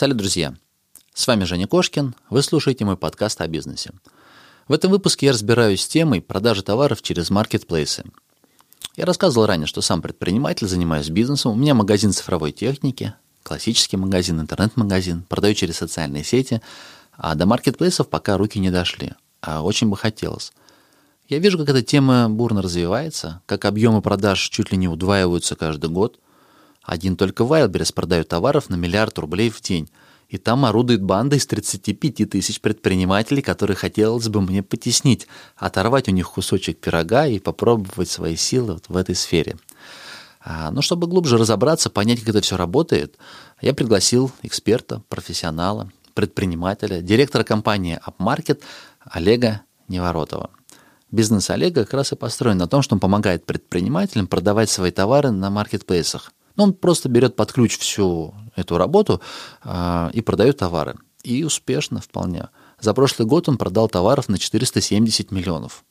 Салют, друзья! С вами Женя Кошкин, вы слушаете мой подкаст о бизнесе. В этом выпуске я разбираюсь с темой продажи товаров через маркетплейсы. Я рассказывал ранее, что сам предприниматель, занимаюсь бизнесом, у меня магазин цифровой техники, классический магазин, интернет-магазин, продаю через социальные сети, а до маркетплейсов пока руки не дошли, а очень бы хотелось. Я вижу, как эта тема бурно развивается, как объемы продаж чуть ли не удваиваются каждый год. Один только Wildberries продает товаров на миллиард рублей в день, и там орудует банда из 35 тысяч предпринимателей, которые хотелось бы мне потеснить, оторвать у них кусочек пирога и попробовать свои силы вот в этой сфере. А, но чтобы глубже разобраться, понять, как это все работает, я пригласил эксперта, профессионала, предпринимателя, директора компании AppMarket Олега Неворотова. Бизнес Олега как раз и построен на том, что он помогает предпринимателям продавать свои товары на маркетплейсах. Но он просто берет под ключ всю эту работу э, и продает товары. И успешно вполне. За прошлый год он продал товаров на 470 миллионов.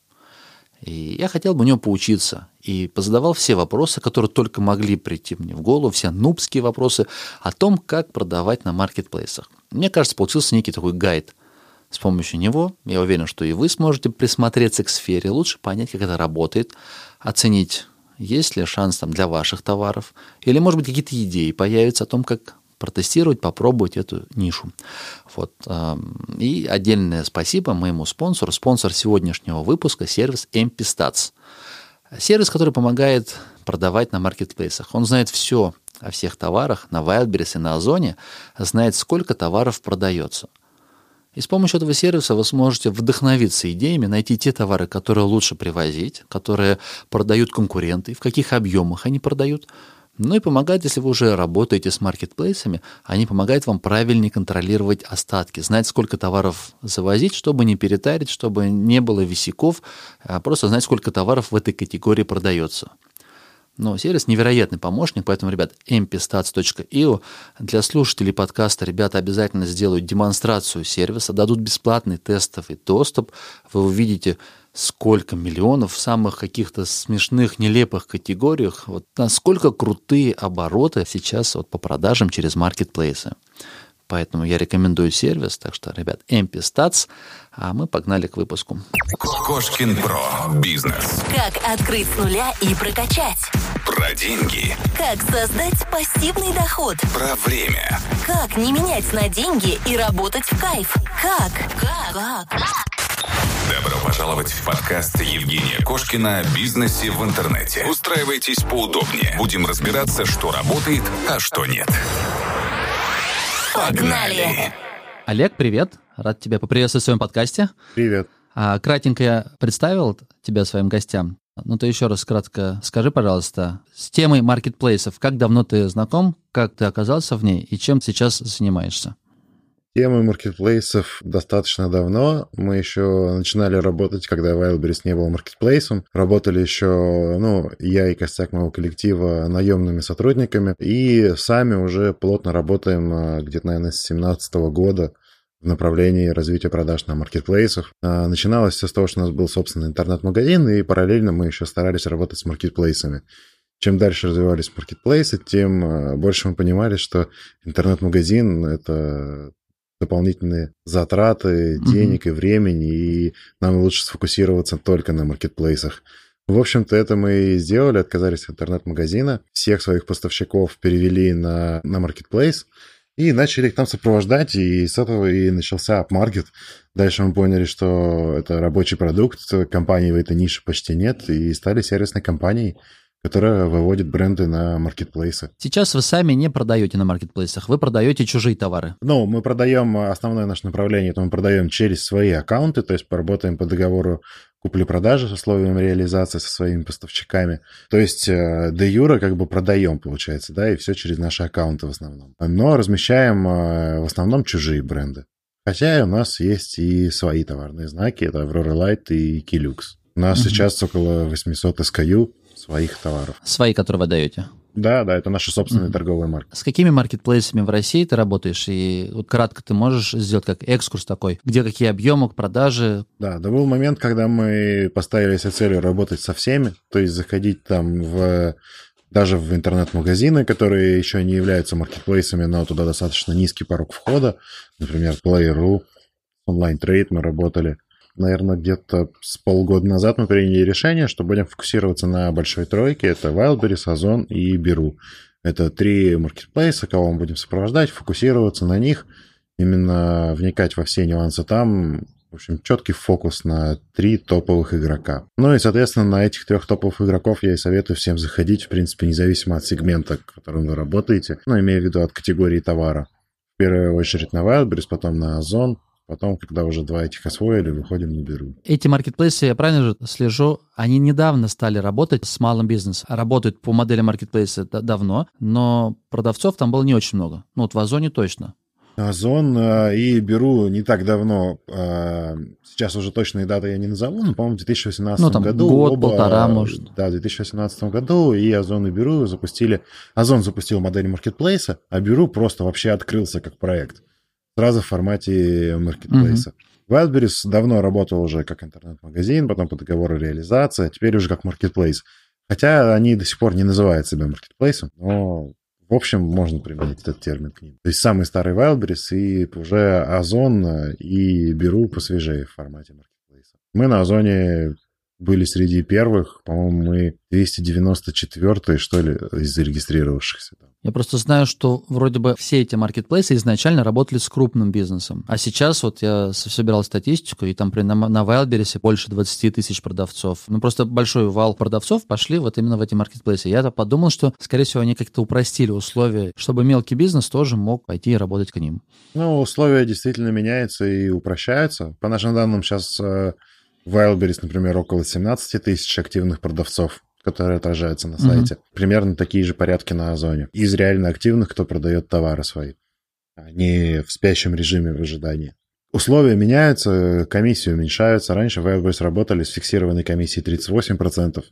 И я хотел бы у него поучиться. И позадавал все вопросы, которые только могли прийти мне в голову, все нубские вопросы о том, как продавать на маркетплейсах. Мне кажется, получился некий такой гайд. С помощью него, я уверен, что и вы сможете присмотреться к сфере, лучше понять, как это работает, оценить, есть ли шанс там для ваших товаров, или, может быть, какие-то идеи появятся о том, как протестировать, попробовать эту нишу. Вот. И отдельное спасибо моему спонсору. Спонсор сегодняшнего выпуска – сервис MPStats. Сервис, который помогает продавать на маркетплейсах. Он знает все о всех товарах на Wildberries и на Озоне, знает, сколько товаров продается. И с помощью этого сервиса вы сможете вдохновиться идеями, найти те товары, которые лучше привозить, которые продают конкуренты, в каких объемах они продают – ну и помогает, если вы уже работаете с маркетплейсами, они помогают вам правильнее контролировать остатки, знать, сколько товаров завозить, чтобы не перетарить, чтобы не было висяков, а просто знать, сколько товаров в этой категории продается. Но сервис невероятный помощник, поэтому, ребят, mpstats.io для слушателей подкаста ребята обязательно сделают демонстрацию сервиса, дадут бесплатный тестовый доступ. Вы увидите, сколько миллионов в самых каких-то смешных, нелепых категориях, вот насколько крутые обороты сейчас вот по продажам через маркетплейсы. Поэтому я рекомендую сервис. Так что, ребят, MP Stats. А мы погнали к выпуску. Кошкин Про. Бизнес. Как открыть с нуля и прокачать. Про деньги. Как создать пассивный доход. Про время. Как не менять на деньги и работать в кайф. Как? Как? Как? Добро пожаловать в подкаст Евгения Кошкина о бизнесе в интернете. Устраивайтесь поудобнее. Будем разбираться, что работает, а что нет. Погнали! Олег, привет. Рад тебя поприветствовать в своем подкасте. Привет. А, кратенько я представил тебя своим гостям. Ну, ты еще раз кратко скажи, пожалуйста, с темой маркетплейсов, как давно ты знаком, как ты оказался в ней и чем сейчас занимаешься? Темы маркетплейсов достаточно давно. Мы еще начинали работать, когда Wildberries не был маркетплейсом. Работали еще, ну, я и костяк моего коллектива наемными сотрудниками. И сами уже плотно работаем а, где-то, наверное, с 2017 года в направлении развития продаж на маркетплейсах. А, начиналось все с того, что у нас был собственный интернет-магазин, и параллельно мы еще старались работать с маркетплейсами. Чем дальше развивались маркетплейсы, тем а, больше мы понимали, что интернет-магазин — это дополнительные затраты денег mm-hmm. и времени, и нам лучше сфокусироваться только на маркетплейсах. В общем-то, это мы и сделали, отказались от интернет-магазина, всех своих поставщиков перевели на, на маркетплейс, и начали их там сопровождать, и с этого и начался апмаркет. Дальше мы поняли, что это рабочий продукт, компании в этой нише почти нет, и стали сервисной компанией которая выводит бренды на маркетплейсы. Сейчас вы сами не продаете на маркетплейсах, вы продаете чужие товары. Ну, мы продаем, основное наше направление, это мы продаем через свои аккаунты, то есть поработаем по договору купли-продажи с условиями реализации со своими поставщиками. То есть э, де юра как бы продаем, получается, да, и все через наши аккаунты в основном. Но размещаем э, в основном чужие бренды. Хотя у нас есть и свои товарные знаки, это Aurora Light и Kilux. У нас mm-hmm. сейчас около 800 SKU, своих товаров. Свои, которые вы даете? Да, да, это наша собственная mm-hmm. торговая марка. С какими маркетплейсами в России ты работаешь? И вот кратко ты можешь сделать как экскурс такой, где какие объемы, продажи? Да, да был момент, когда мы поставили себе целью работать со всеми, то есть заходить там в даже в интернет-магазины, которые еще не являются маркетплейсами, но туда достаточно низкий порог входа. Например, Play.ru, онлайн-трейд мы работали. Наверное, где-то с полгода назад мы приняли решение, что будем фокусироваться на большой тройке. Это Wildberries, Озон и Беру. Это три маркетплейса, кого мы будем сопровождать, фокусироваться на них, именно вникать во все нюансы там, в общем, четкий фокус на три топовых игрока. Ну и, соответственно, на этих трех топовых игроков я и советую всем заходить, в принципе, независимо от сегмента, в котором вы работаете, ну, имея в виду от категории товара. В первую очередь на Wildberries, потом на Озон, Потом, когда уже два этих освоили, выходим на Беру. Эти маркетплейсы, я правильно же слежу, они недавно стали работать с малым бизнесом. Работают по модели маркетплейса давно, но продавцов там было не очень много. Ну вот в Озоне точно. Озон э, и беру не так давно, э, сейчас уже точные даты я не назову, но, по-моему, в 2018 ну, там году. Год, оба, полтора, может. Да, в 2018 году и Озон и Беру запустили... Озон запустил модель маркетплейса, а Беру просто вообще открылся как проект. Сразу в формате маркетплейса. Mm-hmm. Wildberries давно работал уже как интернет-магазин, потом по договору реализация, а теперь уже как маркетплейс. Хотя они до сих пор не называют себя маркетплейсом, но в общем, можно применить этот термин к ним. То есть самый старый Wildberries и уже Озон и Беру посвежее в формате маркетплейса. Мы на Озоне были среди первых, по-моему, мы 294 что ли, из зарегистрировавшихся. Я просто знаю, что вроде бы все эти маркетплейсы изначально работали с крупным бизнесом. А сейчас вот я собирал статистику, и там при, на, на Wildberries больше 20 тысяч продавцов. Ну, просто большой вал продавцов пошли вот именно в эти маркетплейсы. Я подумал, что, скорее всего, они как-то упростили условия, чтобы мелкий бизнес тоже мог пойти и работать к ним. Ну, условия действительно меняются и упрощаются. По нашим данным, сейчас э, в Wildberries, например, около 17 тысяч активных продавцов которые отражаются на сайте. Угу. Примерно такие же порядки на Озоне. Из реально активных, кто продает товары свои. Они а в спящем режиме в ожидании. Условия меняются, комиссии уменьшаются. Раньше в Wildberries работали с фиксированной комиссией 38%.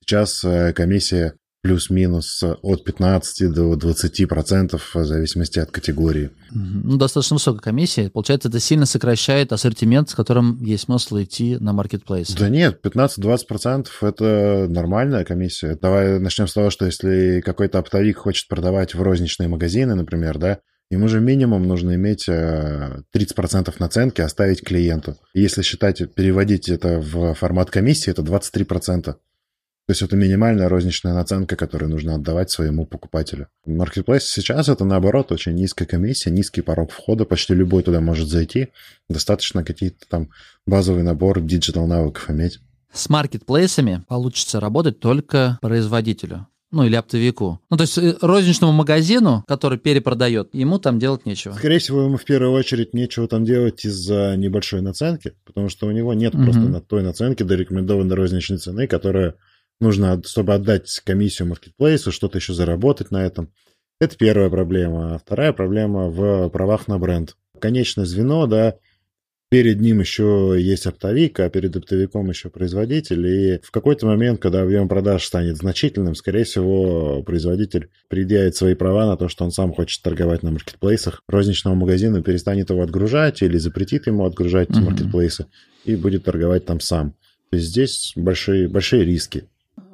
Сейчас э, комиссия плюс-минус от 15 до 20 процентов в зависимости от категории. Ну, достаточно высокая комиссия. Получается, это сильно сокращает ассортимент, с которым есть смысл идти на маркетплейс. Да нет, 15-20 процентов – это нормальная комиссия. Давай начнем с того, что если какой-то оптовик хочет продавать в розничные магазины, например, да, Ему же минимум нужно иметь 30% э, наценки, оставить клиенту. Если считать, переводить это в формат комиссии, это 23%. То есть это минимальная розничная наценка, которую нужно отдавать своему покупателю. Marketplace сейчас это наоборот очень низкая комиссия, низкий порог входа, почти любой туда может зайти. Достаточно какие-то там базовый набор digital навыков иметь. С маркетплейсами получится работать только производителю ну или оптовику. Ну, то есть э, розничному магазину, который перепродает, ему там делать нечего. Скорее всего, ему в первую очередь нечего там делать из-за небольшой наценки, потому что у него нет mm-hmm. просто на той наценки до рекомендованной розничной цены, которая нужно, чтобы отдать комиссию маркетплейсу, что-то еще заработать на этом. Это первая проблема. А вторая проблема в правах на бренд. Конечное звено, да, перед ним еще есть оптовик, а перед оптовиком еще производитель. И в какой-то момент, когда объем продаж станет значительным, скорее всего, производитель предъявит свои права на то, что он сам хочет торговать на маркетплейсах. Розничного магазина перестанет его отгружать или запретит ему отгружать mm-hmm. маркетплейсы и будет торговать там сам. То есть здесь большие, большие риски.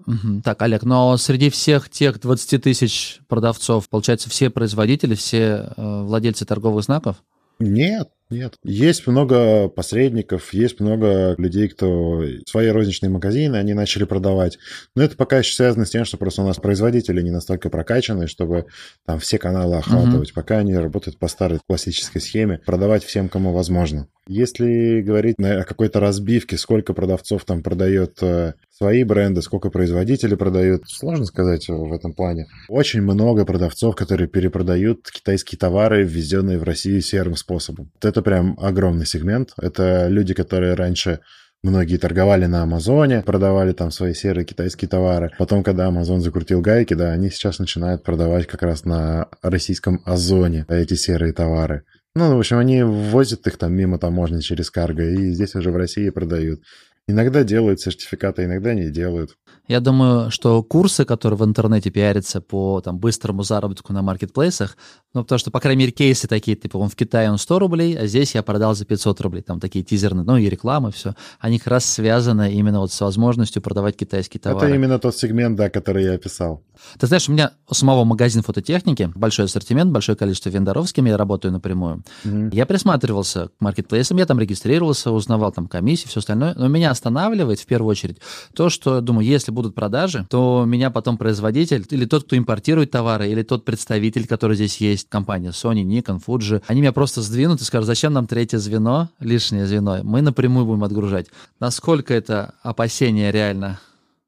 Угу. Так, Олег, но среди всех тех 20 тысяч продавцов, получается, все производители, все э, владельцы торговых знаков? Нет, нет. Есть много посредников, есть много людей, кто свои розничные магазины, они начали продавать. Но это пока еще связано с тем, что просто у нас производители не настолько прокачаны, чтобы там все каналы охватывать. Угу. Пока они работают по старой классической схеме, продавать всем, кому возможно. Если говорить о какой-то разбивке, сколько продавцов там продает э, свои бренды, сколько производители продают. Сложно сказать в этом плане. Очень много продавцов, которые перепродают китайские товары, ввезенные в Россию серым способом. Это прям огромный сегмент. Это люди, которые раньше Многие торговали на Амазоне, продавали там свои серые китайские товары. Потом, когда Амазон закрутил гайки, да, они сейчас начинают продавать как раз на российском Озоне эти серые товары. Ну, в общем, они ввозят их там мимо таможни через карго, и здесь уже в России продают. Иногда делают сертификаты, иногда не делают. Я думаю, что курсы, которые в интернете пиарятся по там, быстрому заработку на маркетплейсах, ну, потому что, по крайней мере, кейсы такие, типа, он в Китае он 100 рублей, а здесь я продал за 500 рублей, там такие тизерные, ну, и рекламы, все, они как раз связаны именно вот с возможностью продавать китайские товары. Это именно тот сегмент, да, который я описал. Ты знаешь, у меня у самого магазин фототехники, большой ассортимент, большое количество вендоров, с кем я работаю напрямую. Mm-hmm. Я присматривался к маркетплейсам, я там регистрировался, узнавал там комиссии, все остальное, но меня останавливает в первую очередь то, что, думаю, если будут продажи, то меня потом производитель или тот, кто импортирует товары, или тот представитель, который здесь есть, компания Sony, Nikon, Fuji, они меня просто сдвинут и скажут, зачем нам третье звено, лишнее звено, мы напрямую будем отгружать. Насколько это опасение реально?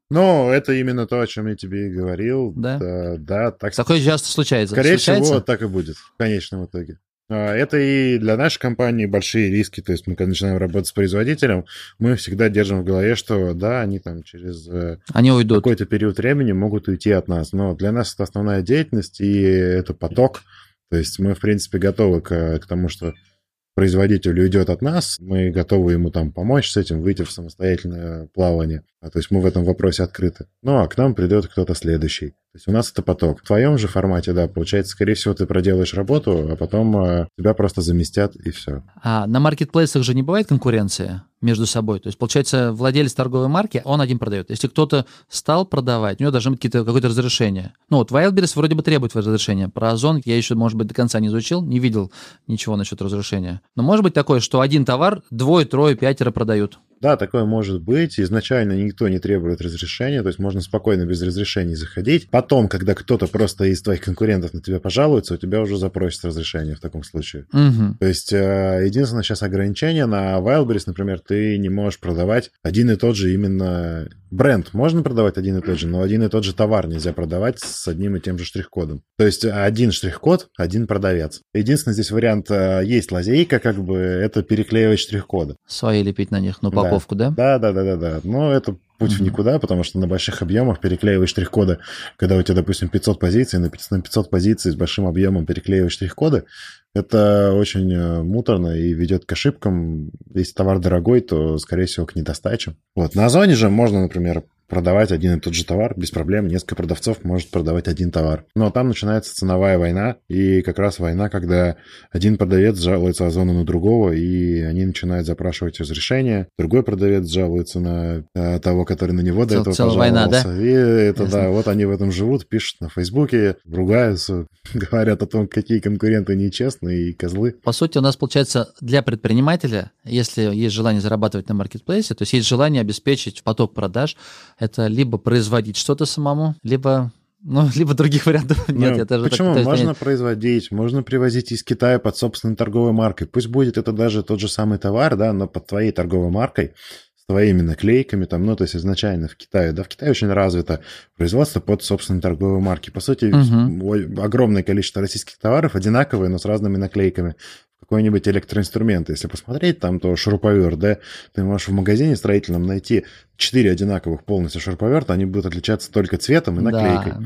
Ну, это именно то, о чем я тебе и говорил. Да? Да, да так Такое часто случается. Скорее случается? всего, так и будет в конечном итоге. А, это и для нашей компании большие риски. То есть мы, когда начинаем работать с производителем, мы всегда держим в голове, что да, они там через э, они уйдут. какой-то период времени могут уйти от нас. Но для нас это основная деятельность, и это поток. То есть мы, в принципе, готовы к, к тому, что производитель уйдет от нас, мы готовы ему там помочь с этим, выйти в самостоятельное плавание. А, то есть мы в этом вопросе открыты. Ну, а к нам придет кто-то следующий. То есть у нас это поток. В твоем же формате, да, получается, скорее всего, ты проделаешь работу, а потом э, тебя просто заместят, и все. А на маркетплейсах же не бывает конкуренции между собой? То есть, получается, владелец торговой марки, он один продает. Если кто-то стал продавать, у него должны быть какие-то, какое-то разрешение. Ну, вот Wildberries вроде бы требует разрешения. Про Озон я еще, может быть, до конца не изучил, не видел ничего насчет разрешения. Но может быть такое, что один товар двое, трое, пятеро продают. Да, такое может быть. Изначально никто не требует разрешения, то есть можно спокойно без разрешений заходить. Потом, когда кто-то просто из твоих конкурентов на тебя пожалуется, у тебя уже запросит разрешение в таком случае. Угу. То есть э, единственное сейчас ограничение на Wildberries, например, ты не можешь продавать один и тот же именно бренд. Можно продавать один и тот же, но один и тот же товар нельзя продавать с одним и тем же штрих-кодом. То есть один штрих-код, один продавец. Единственный здесь вариант э, есть лазейка, как бы это переклеивать штрих-коды. Свои лепить на них, ну, упаковку упаковку, да? Да, да, да, да, да. Но это путь в никуда, потому что на больших объемах переклеиваешь штрих-коды, когда у тебя, допустим, 500 позиций, на 500 позиций с большим объемом переклеиваешь штрих-коды, это очень э, муторно и ведет к ошибкам. Если товар дорогой, то, скорее всего, к недостаче. Вот. На Озоне же можно, например, продавать один и тот же товар без проблем. Несколько продавцов может продавать один товар. Но там начинается ценовая война, и как раз война, когда один продавец жалуется Озону на другого, и они начинают запрашивать разрешение. Другой продавец жалуется на э, того, который на него до Цел, этого пожаловался. война, да? И это, Ясно. да, вот они в этом живут, пишут на Фейсбуке, ругаются, говорят о том, какие конкуренты нечестные и козлы. По сути, у нас получается для предпринимателя, если есть желание зарабатывать на маркетплейсе, то есть есть желание обеспечить поток продаж, это либо производить что-то самому, либо ну, либо других вариантов ну, нет. Ну, это почему? Так, можно нет. производить, можно привозить из Китая под собственной торговой маркой. Пусть будет это даже тот же самый товар, да, но под твоей торговой маркой, с твоими наклейками, там, ну, то есть изначально в Китае. Да, в Китае очень развито производство под собственной торговой марки. По сути, угу. огромное количество российских товаров одинаковые, но с разными наклейками какой-нибудь электроинструмент, если посмотреть, там то шуруповерт, да, ты можешь в магазине строительном найти четыре одинаковых полностью шуруповерта, они будут отличаться только цветом и наклейкой. Да.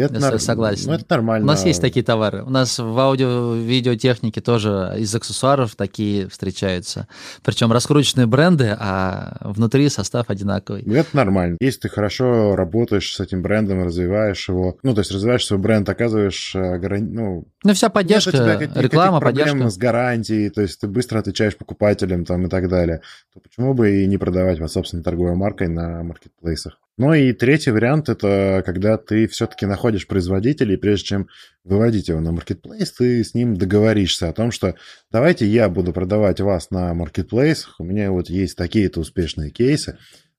Это нар... согласен. Ну, это нормально. У нас есть такие товары. У нас в аудио-видеотехнике тоже из аксессуаров такие встречаются. Причем раскрученные бренды, а внутри состав одинаковый. Это нормально. Если ты хорошо работаешь с этим брендом, развиваешь его, ну, то есть развиваешь свой бренд, оказываешь, э, ну... Ну, вся поддержка, нет реклама, поддержка. с гарантией, то есть ты быстро отвечаешь покупателям там и так далее, то почему бы и не продавать под собственной торговой маркой на маркетплейсах? Ну и третий вариант – это когда ты все-таки находишь производителя, и прежде чем выводить его на маркетплейс, ты с ним договоришься о том, что давайте я буду продавать вас на маркетплейсах, у меня вот есть такие-то успешные кейсы,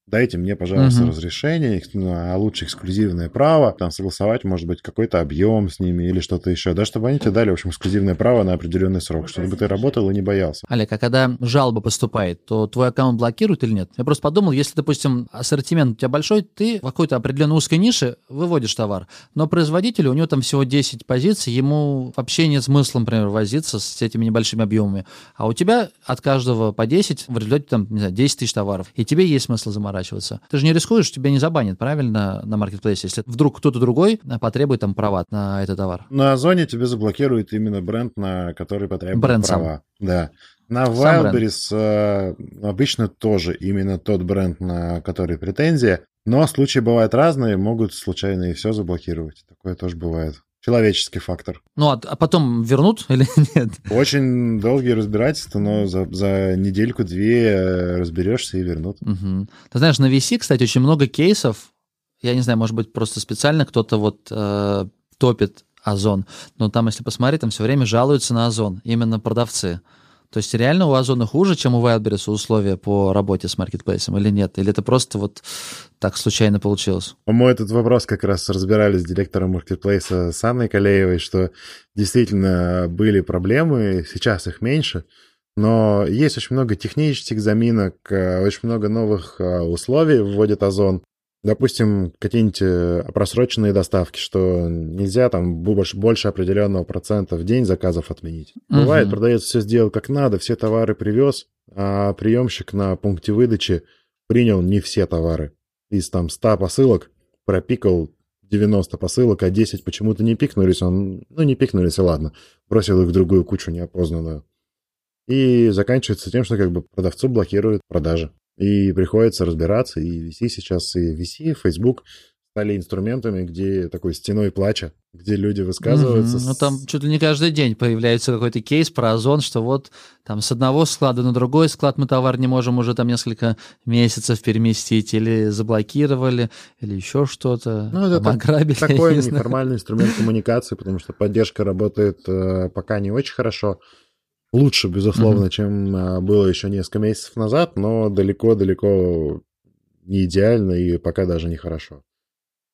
дайте мне, пожалуйста, угу. разрешение, ну, а лучше эксклюзивное право, там согласовать, может быть, какой-то объем с ними или что-то еще, да, чтобы они тебе дали, в общем, эксклюзивное право на определенный срок, чтобы ты работал и не боялся. Олег, а когда жалоба поступает, то твой аккаунт блокируют или нет? Я просто подумал, если, допустим, ассортимент у тебя большой, ты в какой-то определенной узкой нише выводишь товар, но производитель, у него там всего 10 позиций, ему вообще нет смысла, например, возиться с этими небольшими объемами, а у тебя от каждого по 10, в результате там, не знаю, 10 тысяч товаров, и тебе есть смысл заморачиваться заморачиваться. Ты же не рискуешь, тебя не забанят, правильно, на маркетплейсе, если вдруг кто-то другой потребует там права на этот товар. На Озоне тебе заблокирует именно бренд, на который потребует бренд права. Сам. Да. На Wildberries э, обычно тоже именно тот бренд, на который претензия, Но случаи бывают разные, могут случайно и все заблокировать. Такое тоже бывает. Человеческий фактор. Ну, а, а потом вернут или нет? Очень долгие разбирательства, но за, за недельку-две э, разберешься и вернут. Угу. Ты знаешь, на VC, кстати, очень много кейсов. Я не знаю, может быть, просто специально кто-то вот э, топит Озон. Но там, если посмотреть, там все время жалуются на Озон, именно продавцы. То есть реально у Озона хуже, чем у Wildberries условия по работе с маркетплейсом или нет? Или это просто вот так случайно получилось? Мы этот вопрос как раз разбирали с директором маркетплейса с Анной Калеевой, что действительно были проблемы, сейчас их меньше, но есть очень много технических заминок, э, очень много новых э, условий вводит Озон. Допустим, какие-нибудь э, просроченные доставки, что нельзя там больше, больше определенного процента в день заказов отменить. Угу. Бывает, продавец все сделал как надо, все товары привез, а приемщик на пункте выдачи принял не все товары. Из там 100 посылок пропикал 90 посылок, а 10 почему-то не пикнулись. Он, ну, не пикнулись, и ладно. Бросил их в другую кучу неопознанную. И заканчивается тем, что как бы продавцу блокируют продажи. И приходится разбираться, и VC сейчас, и VC, и Facebook стали инструментами, где такой стеной плача, где люди высказываются. Mm-hmm. Ну, там чуть ли не каждый день появляется какой-то кейс про Озон, что вот там с одного склада на другой склад мы товар не можем уже там несколько месяцев переместить, или заблокировали, или еще что-то, ну, это ограбили. Такой неформальный инструмент коммуникации, потому что поддержка работает э, пока не очень хорошо. Лучше, безусловно, mm-hmm. чем а, было еще несколько месяцев назад, но далеко-далеко не идеально и пока даже не хорошо.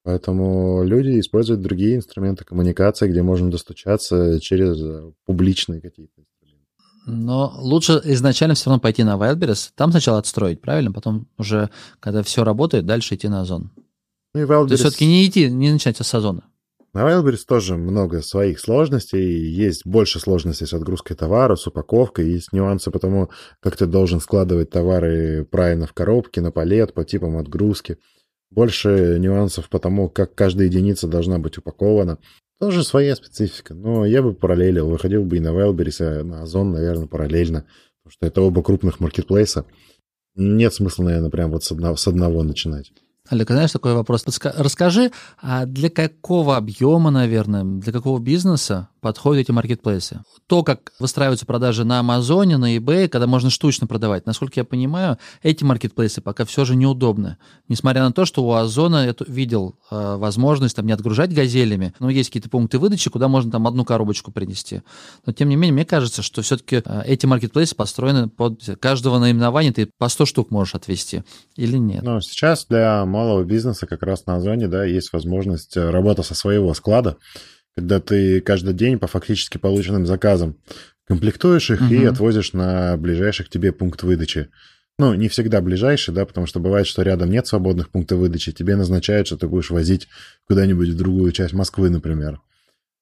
Поэтому люди используют другие инструменты коммуникации, где можно достучаться через э, публичные какие-то инструменты. Но лучше изначально все равно пойти на Wildberries, там сначала отстроить, правильно? Потом уже, когда все работает, дальше идти на Озон. Ну и Wildberries... То есть все-таки не идти, не начать с Озона. На Wildberries тоже много своих сложностей. Есть больше сложностей с отгрузкой товара, с упаковкой. Есть нюансы по тому, как ты должен складывать товары правильно в коробке, на палет, по типам отгрузки. Больше нюансов по тому, как каждая единица должна быть упакована. Тоже своя специфика. Но я бы параллелил. Выходил бы и на Wildberries, и на Озон, наверное, параллельно. Потому что это оба крупных маркетплейса. Нет смысла, наверное, прям вот с одного, с одного начинать. Олег, знаешь, такой вопрос. Расскажи, а для какого объема, наверное, для какого бизнеса подходят эти маркетплейсы? То, как выстраиваются продажи на Амазоне, на eBay, когда можно штучно продавать, насколько я понимаю, эти маркетплейсы пока все же неудобны. Несмотря на то, что у Озона я видел э, возможность там не отгружать газелями, но есть какие-то пункты выдачи, куда можно там одну коробочку принести. Но тем не менее, мне кажется, что все-таки э, эти маркетплейсы построены под каждого наименования ты по 100 штук можешь отвести или нет? Ну, сейчас для малого бизнеса как раз на Озоне, да, есть возможность э, работы со своего склада, когда ты каждый день по фактически полученным заказам комплектуешь их угу. и отвозишь на ближайший к тебе пункт выдачи. Ну, не всегда ближайший, да, потому что бывает, что рядом нет свободных пунктов выдачи, тебе назначают, что ты будешь возить куда-нибудь в другую часть Москвы, например.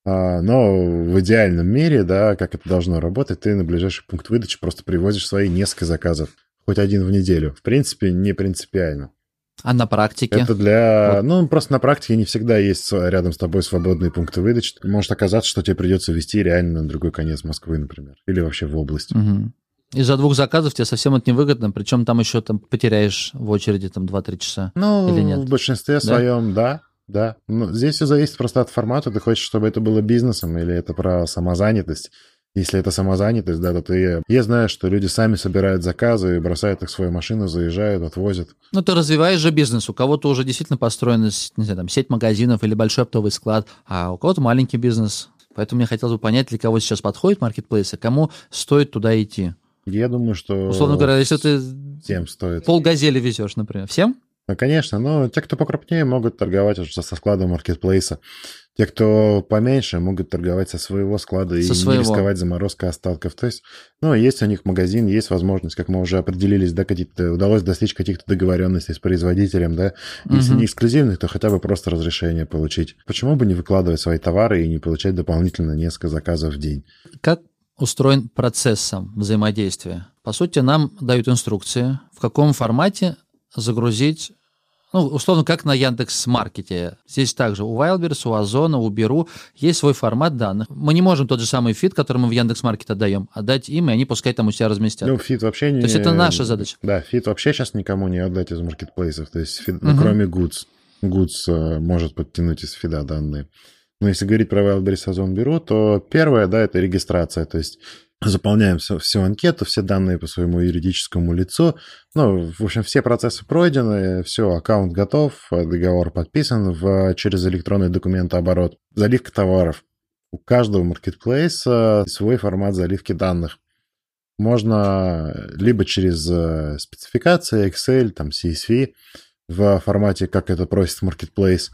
А, но в идеальном мире, да, как это должно работать, ты на ближайший пункт выдачи просто привозишь свои несколько заказов, хоть один в неделю. В принципе, не принципиально. А на практике? Это для... Вот. Ну, просто на практике не всегда есть рядом с тобой свободные пункты выдачи. Может оказаться, что тебе придется вести реально на другой конец Москвы, например. Или вообще в область. Угу. Из-за двух заказов тебе совсем это невыгодно, причем там еще там потеряешь в очереди там 2-3 часа. Ну, или нет? в большинстве да? своем, да. Да, но здесь все зависит просто от формата. Ты хочешь, чтобы это было бизнесом или это про самозанятость. Если это самозанятость, да, то ты... Я знаю, что люди сами собирают заказы, бросают их в свою машину, заезжают, отвозят. Ну, ты развиваешь же бизнес. У кого-то уже действительно построена, не знаю, там, сеть магазинов или большой оптовый склад, а у кого-то маленький бизнес. Поэтому мне хотелось бы понять, для кого сейчас подходит маркетплейсы, кому стоит туда идти. Я думаю, что... Условно говоря, если ты... Всем стоит. Пол газели везешь, например. Всем? Ну, конечно, но те, кто покрупнее, могут торговать уже со складом маркетплейса. Те, кто поменьше, могут торговать со своего склада со и своего. не рисковать заморозкой остатков. То есть, ну, есть у них магазин, есть возможность, как мы уже определились, да, какие-то, удалось достичь каких-то договоренностей с производителем, да. Если угу. не эксклюзивных, то хотя бы просто разрешение получить. Почему бы не выкладывать свои товары и не получать дополнительно несколько заказов в день? Как устроен процесс сам взаимодействия? По сути, нам дают инструкции, в каком формате загрузить Ну, условно, как на Яндекс Маркете. Здесь также у Wildberries, у Озона, у Беру есть свой формат данных. Мы не можем тот же самый фид, который мы в Яндекс Маркет отдаем, отдать им, и они пускай там у себя разместят. Ну, фид вообще не... То есть это наша задача. Да, фид вообще сейчас никому не отдать из маркетплейсов. То есть, фид, ну, кроме Goods. Goods э, может подтянуть из фида данные. Но если говорить про Wildberries Озон Беру, то первое, да, это регистрация. То есть заполняем всю, всю анкету, все данные по своему юридическому лицу. Ну, в общем, все процессы пройдены, все, аккаунт готов, договор подписан в, через электронный документооборот. Заливка товаров. У каждого маркетплейса свой формат заливки данных. Можно либо через э, спецификации Excel, там CSV в формате, как это просит Marketplace,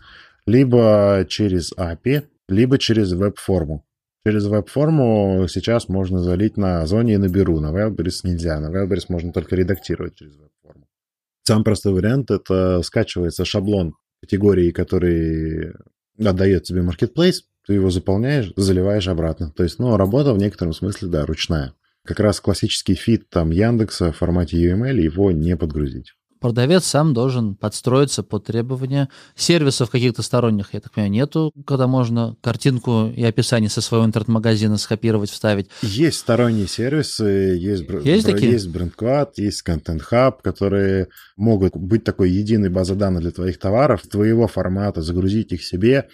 либо через API, либо через веб-форму. Через веб-форму сейчас можно залить на Озоне и на Беру. На нельзя. На Wildberries можно только редактировать через веб-форму. Самый простой вариант — это скачивается шаблон категории, который отдает тебе Marketplace, ты его заполняешь, заливаешь обратно. То есть, ну, работа в некотором смысле, да, ручная. Как раз классический фит там Яндекса в формате UML его не подгрузить продавец сам должен подстроиться под требования. Сервисов каких-то сторонних, я так понимаю, нету, когда можно картинку и описание со своего интернет-магазина скопировать, вставить. Есть сторонние сервисы, есть, есть, бр- такие? есть BrandQuad, есть Content Hub, которые могут быть такой единой базой данных для твоих товаров, твоего формата, загрузить их себе,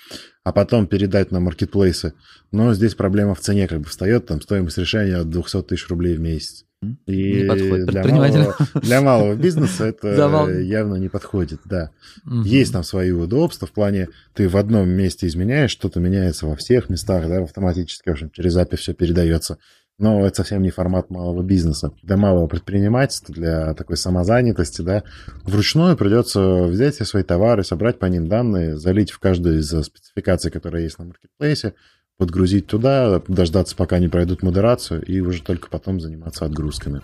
а потом передать на маркетплейсы. Но здесь проблема в цене как бы встает, там стоимость решения от 200 тысяч рублей в месяц. И не подходит для малого, для малого бизнеса это явно не подходит, да. Угу. Есть там свои удобства в плане, ты в одном месте изменяешь, что-то меняется во всех местах, да, автоматически, в общем, через API все передается. Но это совсем не формат малого бизнеса. Для малого предпринимательства, для такой самозанятости, да, вручную придется взять все свои товары, собрать по ним данные, залить в каждую из спецификаций, которые есть на маркетплейсе, подгрузить туда, дождаться, пока они пройдут модерацию, и уже только потом заниматься отгрузками.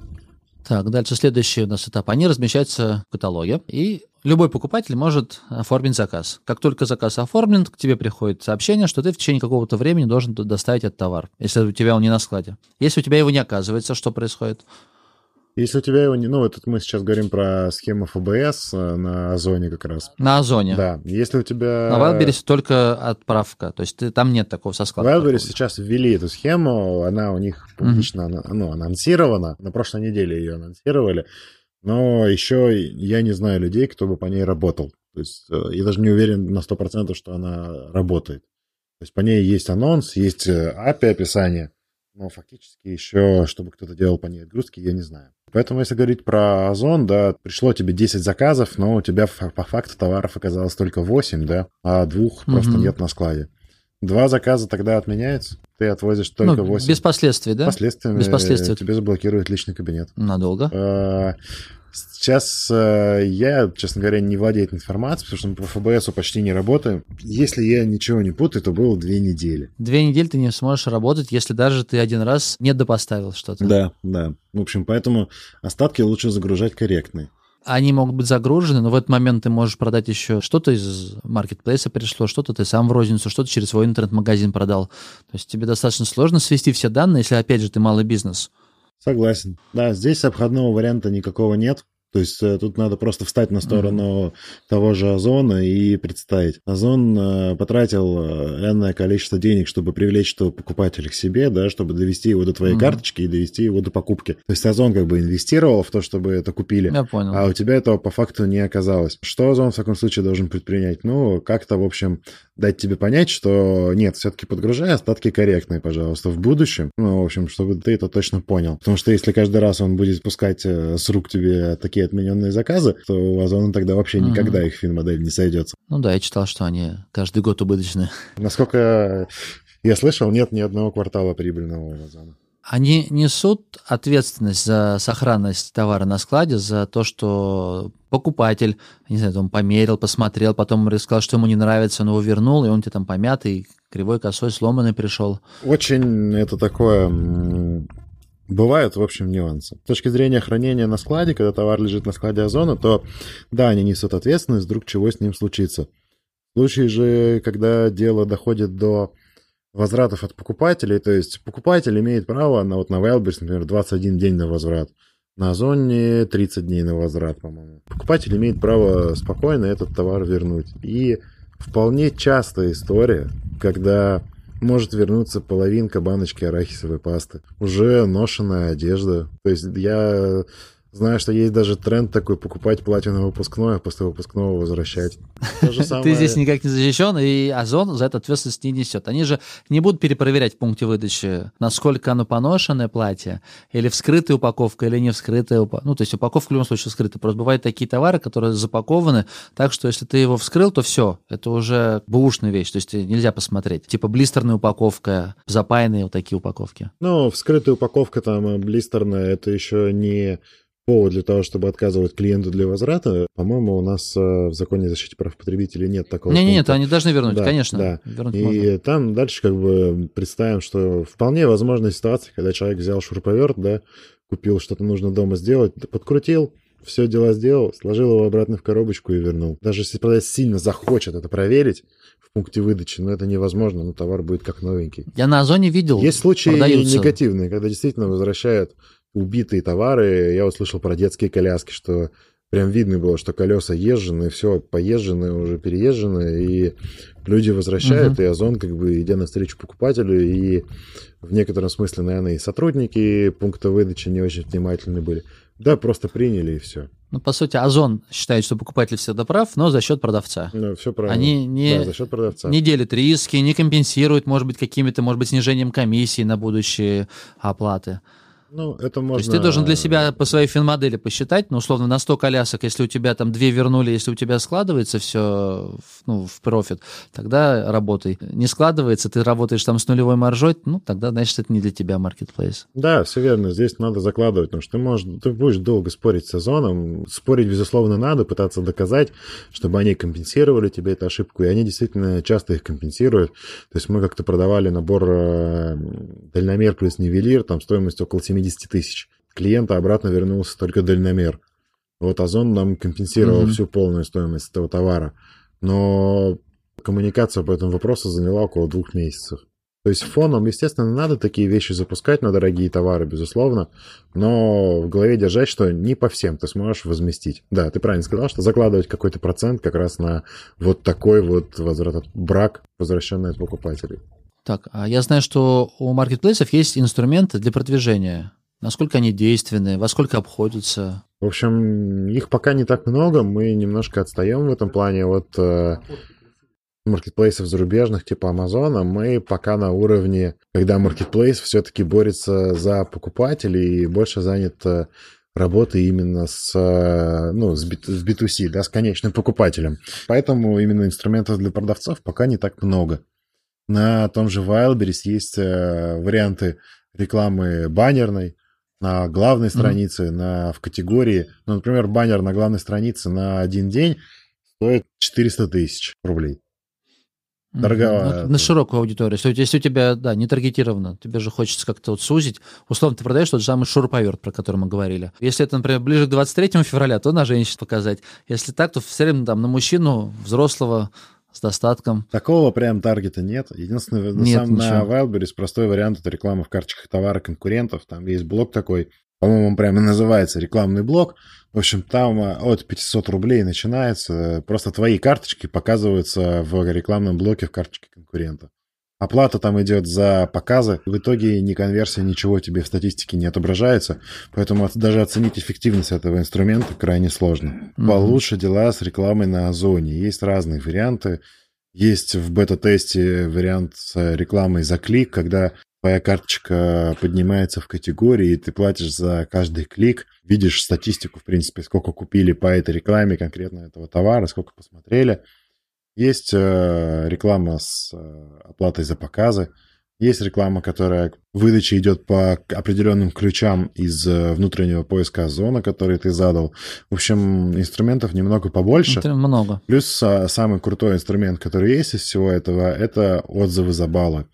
Так, дальше следующий у нас этап. Они размещаются в каталоге, и любой покупатель может оформить заказ. Как только заказ оформлен, к тебе приходит сообщение, что ты в течение какого-то времени должен доставить этот товар, если у тебя он не на складе. Если у тебя его не оказывается, что происходит? Если у тебя его не... Ну, это мы сейчас говорим про схему ФБС э, на Озоне как раз. На Озоне? Да. Если у тебя... На Wildberries только отправка, то есть ты, там нет такого со склада. Wildberries сейчас ввели эту схему, она у них публично mm-hmm. ну, анонсирована. На прошлой неделе ее анонсировали. Но еще я не знаю людей, кто бы по ней работал. То есть э, я даже не уверен на 100%, что она работает. То есть по ней есть анонс, есть API э, описание, но фактически еще, чтобы кто-то делал по ней отгрузки, я не знаю. Поэтому, если говорить про Озон, да, пришло тебе 10 заказов, но у тебя по факту товаров оказалось только 8, да, а двух угу. просто нет на складе. Два заказа тогда отменяется, ты отвозишь только ну, 8. Без последствий, да? Последствиями без последствий. тебе заблокируют личный кабинет. Надолго? А, Сейчас э, я, честно говоря, не владею этой информацией, потому что мы по ФБСу почти не работаем. Если я ничего не путаю, то было две недели. Две недели ты не сможешь работать, если даже ты один раз не допоставил что-то. Да, да. В общем, поэтому остатки лучше загружать корректные. Они могут быть загружены, но в этот момент ты можешь продать еще что-то из маркетплейса пришло, что-то ты сам в розницу, что-то через свой интернет-магазин продал. То есть тебе достаточно сложно свести все данные, если, опять же, ты малый бизнес. Согласен. Да, здесь обходного варианта никакого нет. То есть э, тут надо просто встать на сторону mm-hmm. того же Озона и представить. Озон э, потратил э, энное количество денег, чтобы привлечь этого покупателя к себе, да, чтобы довести его до твоей mm-hmm. карточки и довести его до покупки. То есть Озон как бы инвестировал в то, чтобы это купили. Я понял. А у тебя этого по факту не оказалось. Что Озон в таком случае должен предпринять? Ну, как-то, в общем, дать тебе понять, что нет, все-таки подгружай остатки корректные, пожалуйста, в будущем. Ну, в общем, чтобы ты это точно понял. Потому что если каждый раз он будет спускать с рук тебе такие такие отмененные заказы, то у Озона тогда вообще угу. никогда их фин-модель не сойдется. Ну да, я читал, что они каждый год убыточные. Насколько я слышал, нет ни одного квартала прибыльного у Озона. Они несут ответственность за сохранность товара на складе, за то, что покупатель, не знаю, он померил, посмотрел, потом сказал, что ему не нравится, он его вернул, и он тебе там помятый, кривой, косой, сломанный пришел. Очень это такое Бывают, в общем, нюансы. С точки зрения хранения на складе, когда товар лежит на складе Озона, то да, они несут ответственность, вдруг чего с ним случится. В случае же, когда дело доходит до возвратов от покупателей, то есть покупатель имеет право на, вот на Wildberries, например, 21 день на возврат. На Озоне 30 дней на возврат, по-моему. Покупатель имеет право спокойно этот товар вернуть. И вполне частая история, когда может вернуться половинка баночки арахисовой пасты. Уже ношенная одежда. То есть я Знаю, что есть даже тренд такой покупать платье на выпускное, а после выпускного возвращать. Ты здесь никак не защищен, и Озон за это ответственность не несет. Они же не будут перепроверять в пункте выдачи, насколько оно поношенное платье, или вскрытая упаковка, или не вскрытая упаковка. Ну, то есть упаковка в любом случае вскрыта. Просто бывают такие товары, которые запакованы так, что если ты его вскрыл, то все, это уже бэушная вещь, то есть нельзя посмотреть. Типа блистерная упаковка, запаянные вот такие упаковки. Ну, вскрытая упаковка там, блистерная, это еще не повод для того, чтобы отказывать клиенту для возврата, по-моему, у нас э, в законе о защите прав потребителей нет такого. Нет, нет, они должны вернуть, да, конечно. Да. Вернуть и можно. там дальше как бы представим, что вполне возможная ситуация, когда человек взял шуруповерт, да, купил что-то нужно дома сделать, подкрутил, все дела сделал, сложил его обратно в коробочку и вернул. Даже если продавец сильно захочет это проверить в пункте выдачи, но это невозможно, но товар будет как новенький. Я на Озоне видел. Есть случаи продаются. негативные, когда действительно возвращают убитые товары. Я услышал про детские коляски, что прям видно было, что колеса езжены, все поезжены, уже переезжены, и люди возвращают, угу. и Озон, как бы, идя навстречу покупателю, и в некотором смысле, наверное, и сотрудники пункта выдачи не очень внимательны были. Да, просто приняли, и все. Ну, по сути, Озон считает, что покупатель всегда прав, но за счет продавца. Ну, все правильно. Они не, да, за счет продавца. не делят риски, не компенсируют, может быть, какими-то, может быть, снижением комиссии на будущие оплаты. Ну, это можно... То есть ты должен для себя по своей финмодели посчитать, ну, условно, на 100 колясок, если у тебя там две вернули, если у тебя складывается все ну, в профит, тогда работай. Не складывается, ты работаешь там с нулевой маржой, ну, тогда, значит, это не для тебя маркетплейс. Да, все верно. Здесь надо закладывать, потому что ты можешь, ты будешь долго спорить с сезоном. Спорить, безусловно, надо, пытаться доказать, чтобы они компенсировали тебе эту ошибку, и они действительно часто их компенсируют. То есть мы как-то продавали набор э, дальномер плюс нивелир, там стоимость около 70 70 тысяч. Клиента обратно вернулся только дальномер. Вот Озон нам компенсировал mm-hmm. всю полную стоимость этого товара. Но коммуникация по этому вопросу заняла около двух месяцев. То есть фоном, естественно, надо такие вещи запускать на дорогие товары, безусловно, но в голове держать, что не по всем ты сможешь возместить. Да, ты правильно сказал, что закладывать какой-то процент как раз на вот такой вот возврат, брак, возвращенный от покупателей. Так, а я знаю, что у маркетплейсов есть инструменты для продвижения. Насколько они действенны, во сколько обходятся? В общем, их пока не так много, мы немножко отстаем в этом плане от э, маркетплейсов зарубежных типа Амазона. Мы пока на уровне, когда маркетплейс все-таки борется за покупателей и больше занят э, работой именно с, э, ну, с B2C, да, с конечным покупателем. Поэтому именно инструментов для продавцов пока не так много. На том же Wildberries есть э, варианты рекламы баннерной на главной странице, mm-hmm. на, в категории. Ну, например, баннер на главной странице на один день стоит 400 тысяч рублей. Дорогая. Ну, на широкую аудиторию. Если, если у тебя, да, не таргетировано, тебе же хочется как-то вот сузить. Условно, ты продаешь тот же самый шуруповерт, про который мы говорили. Если это, например, ближе к 23 февраля, то на женщин показать. Если так, то все время там на мужчину, взрослого, с достатком. Такого прям таргета нет. Единственное, нет, сам ничего. на Wildberries простой вариант это реклама в карточках товара конкурентов. Там есть блок такой, по-моему, он прямо называется рекламный блок. В общем, там а, от 500 рублей начинается. Просто твои карточки показываются в рекламном блоке в карточке конкурента. Оплата там идет за показы. В итоге ни конверсия, ничего тебе в статистике не отображается. Поэтому даже оценить эффективность этого инструмента крайне сложно. Mm-hmm. Получше дела с рекламой на Озоне. Есть разные варианты. Есть в бета-тесте вариант с рекламой за клик, когда твоя карточка поднимается в категории, и ты платишь за каждый клик, видишь статистику, в принципе, сколько купили по этой рекламе конкретно этого товара, сколько посмотрели. Есть э, реклама с э, оплатой за показы. Есть реклама, которая выдача идет по определенным ключам из э, внутреннего поиска зона, который ты задал. В общем, инструментов немного побольше. Это много. Плюс а, самый крутой инструмент, который есть из всего этого, это отзывы за баллы.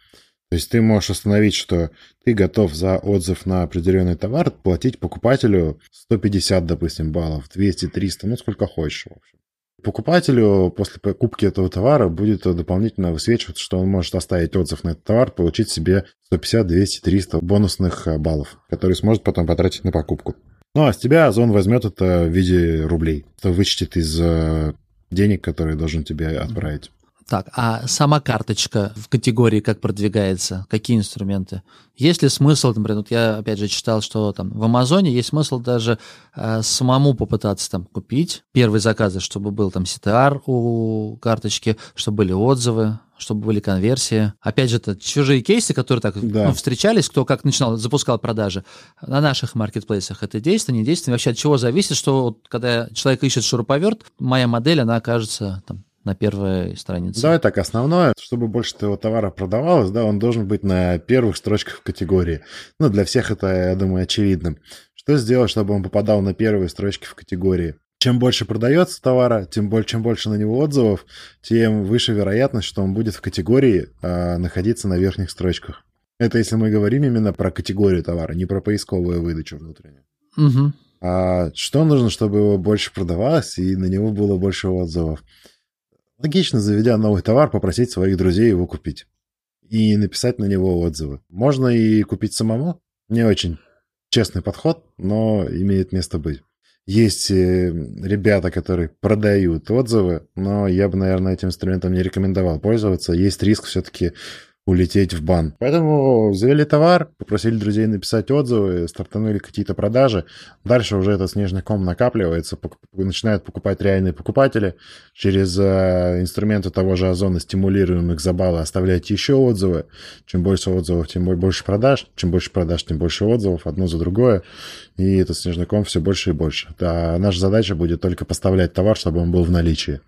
То есть ты можешь установить, что ты готов за отзыв на определенный товар платить покупателю 150, допустим, баллов, 200, 300, ну сколько хочешь, в общем. Покупателю после покупки этого товара будет дополнительно высвечиваться, что он может оставить отзыв на этот товар, получить себе 150, 200, 300 бонусных э, баллов, которые сможет потом потратить на покупку. Ну, а с тебя Озон возьмет это в виде рублей. Это вычтет из э, денег, которые должен тебе отправить. Так, а сама карточка в категории как продвигается? Какие инструменты? Есть ли смысл, например, вот я опять же читал, что там в Амазоне есть смысл даже э, самому попытаться там купить первые заказы, чтобы был там CTR у карточки, чтобы были отзывы, чтобы были конверсии. Опять же, это чужие кейсы, которые так Да. ну, встречались, кто как начинал, запускал продажи. На наших маркетплейсах это действие, не действие. Вообще от чего зависит, что вот, когда человек ищет шуруповерт, моя модель, она окажется там на первой странице. Давай так, основное, чтобы больше твоего товара продавалось, да, он должен быть на первых строчках в категории. Ну, для всех это, я думаю, очевидно. Что сделать, чтобы он попадал на первые строчки в категории? Чем больше продается товара, тем больше, чем больше на него отзывов, тем выше вероятность, что он будет в категории а, находиться на верхних строчках. Это если мы говорим именно про категорию товара, не про поисковую выдачу внутреннюю. Мгм. А что нужно, чтобы его больше продавалось и на него было больше отзывов? Логично, заведя новый товар, попросить своих друзей его купить и написать на него отзывы. Можно и купить самому. Не очень честный подход, но имеет место быть. Есть э, ребята, которые продают отзывы, но я бы, наверное, этим инструментом не рекомендовал пользоваться. Есть риск все-таки улететь в бан. Поэтому завели товар, попросили друзей написать отзывы, стартанули какие-то продажи. Дальше уже этот снежный ком накапливается, пок- начинают покупать реальные покупатели. Через э, инструменты того же Озона стимулируем их за баллы, оставлять еще отзывы. Чем больше отзывов, тем бо- больше продаж. Чем больше продаж, тем больше отзывов, одно за другое. И этот снежный ком все больше и больше. А наша задача будет только поставлять товар, чтобы он был в наличии.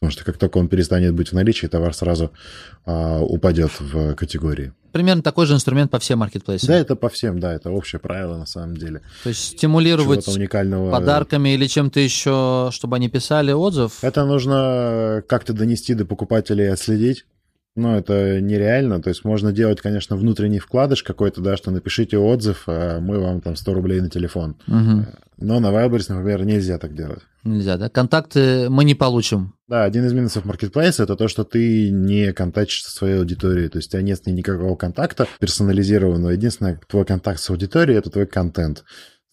Потому что как только он перестанет быть в наличии, товар сразу а, упадет в категории. Примерно такой же инструмент по всем маркетплейсам. Да, это по всем, да, это общее правило на самом деле. То есть стимулировать уникального. подарками или чем-то еще, чтобы они писали отзыв. Это нужно как-то донести до покупателей и отследить. Но это нереально. То есть можно делать, конечно, внутренний вкладыш какой-то, да, что напишите отзыв, а мы вам там 100 рублей на телефон. Мгм. Но на Wildberries, например, нельзя так делать. Нельзя, да? Контакты мы не получим. Да, один из минусов маркетплейса это то, что ты не контактишь со своей аудиторией. То есть у тебя нет никакого контакта персонализированного. Единственное, твой контакт с аудиторией это твой контент.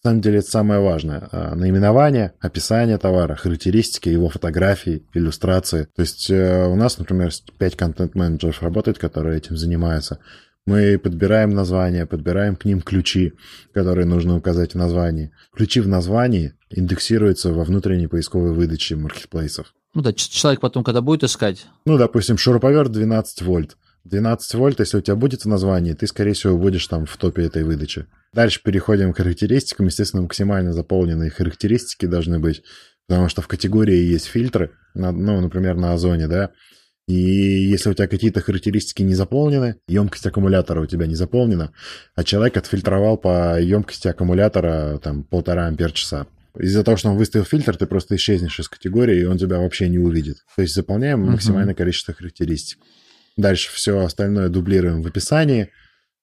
На самом деле это самое важное. А, Наименование, описание товара, характеристики, его фотографии, иллюстрации. То есть э, у нас, например, 5 контент-менеджеров работает, которые этим занимаются. Мы подбираем названия, подбираем к ним ключи, которые нужно указать в названии. Ключи в названии индексируются во внутренней поисковой выдаче маркетплейсов. Ну да, человек потом, когда будет искать, Ну, допустим, шуруповерт 12 вольт. 12 вольт, если у тебя будет в названии, ты, скорее всего, будешь там в топе этой выдачи. Дальше переходим к характеристикам. Естественно, максимально заполненные характеристики должны быть, потому что в категории есть фильтры, ну, например, на озоне, да, и если у тебя какие-то характеристики не заполнены, емкость аккумулятора у тебя не заполнена, а человек отфильтровал по емкости аккумулятора там полтора ампер часа. Из-за того, что он выставил фильтр, ты просто исчезнешь из категории, и он тебя вообще не увидит. То есть заполняем Мгм. максимальное количество характеристик. Дальше все остальное дублируем в описании.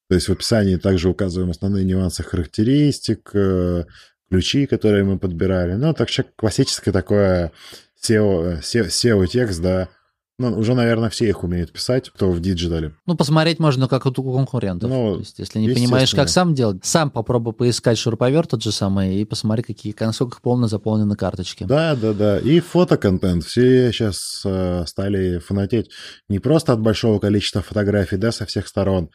То есть в описании также указываем основные нюансы характеристик, э, ключи, которые мы подбирали. Ну, так что классическое такое SEO, SEO, SEO-текст, да. Ну, уже, наверное, все их умеют писать, кто в digital е. ну, посмотреть можно, как у конкурентов. Ну, То есть, если не понимаешь, как сам делать, сам попробуй поискать шуруповерт тот же самый и посмотри, какие, насколько полно заполнены карточки. Да, да, да. И фотоконтент. Все сейчас стали фанатеть не просто от большого количества фотографий, да, со всех сторон.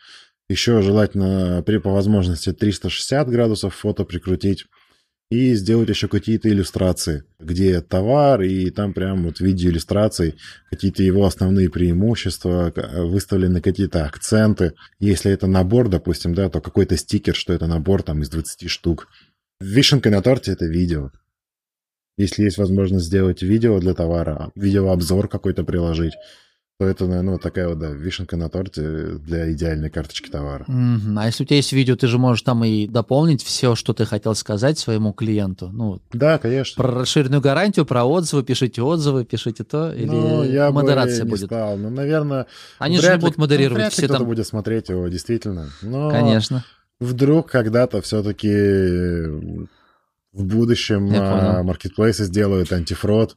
Еще желательно при по возможности 360 градусов фото прикрутить и сделать еще какие-то иллюстрации, где товар, и там прям вот в виде иллюстраций какие-то его основные преимущества, к- выставлены какие-то акценты. Если это набор, допустим, да, то какой-то стикер, что это набор там из 20 штук. Вишенкой на торте это видео. Если есть возможность сделать видео для товара, видеообзор какой-то приложить, то это, наверное, такая вот, да, вишенка на торте для идеальной карточки товара. Мгм. А если у тебя есть видео, ты же можешь там и дополнить все, что ты хотел сказать своему клиенту. Ну, Да, конечно. про расширенную гарантию, про отзывы, пишите отзывы, пишите то, или Ну, я бы модерация не будет. стал. Ну, наверное... Они же не будут ну, модерировать вряд ли все кто-то там. будет смотреть его, действительно. Но Конечно. вдруг когда-то все-таки в будущем маркетплейсы сделают антифрод.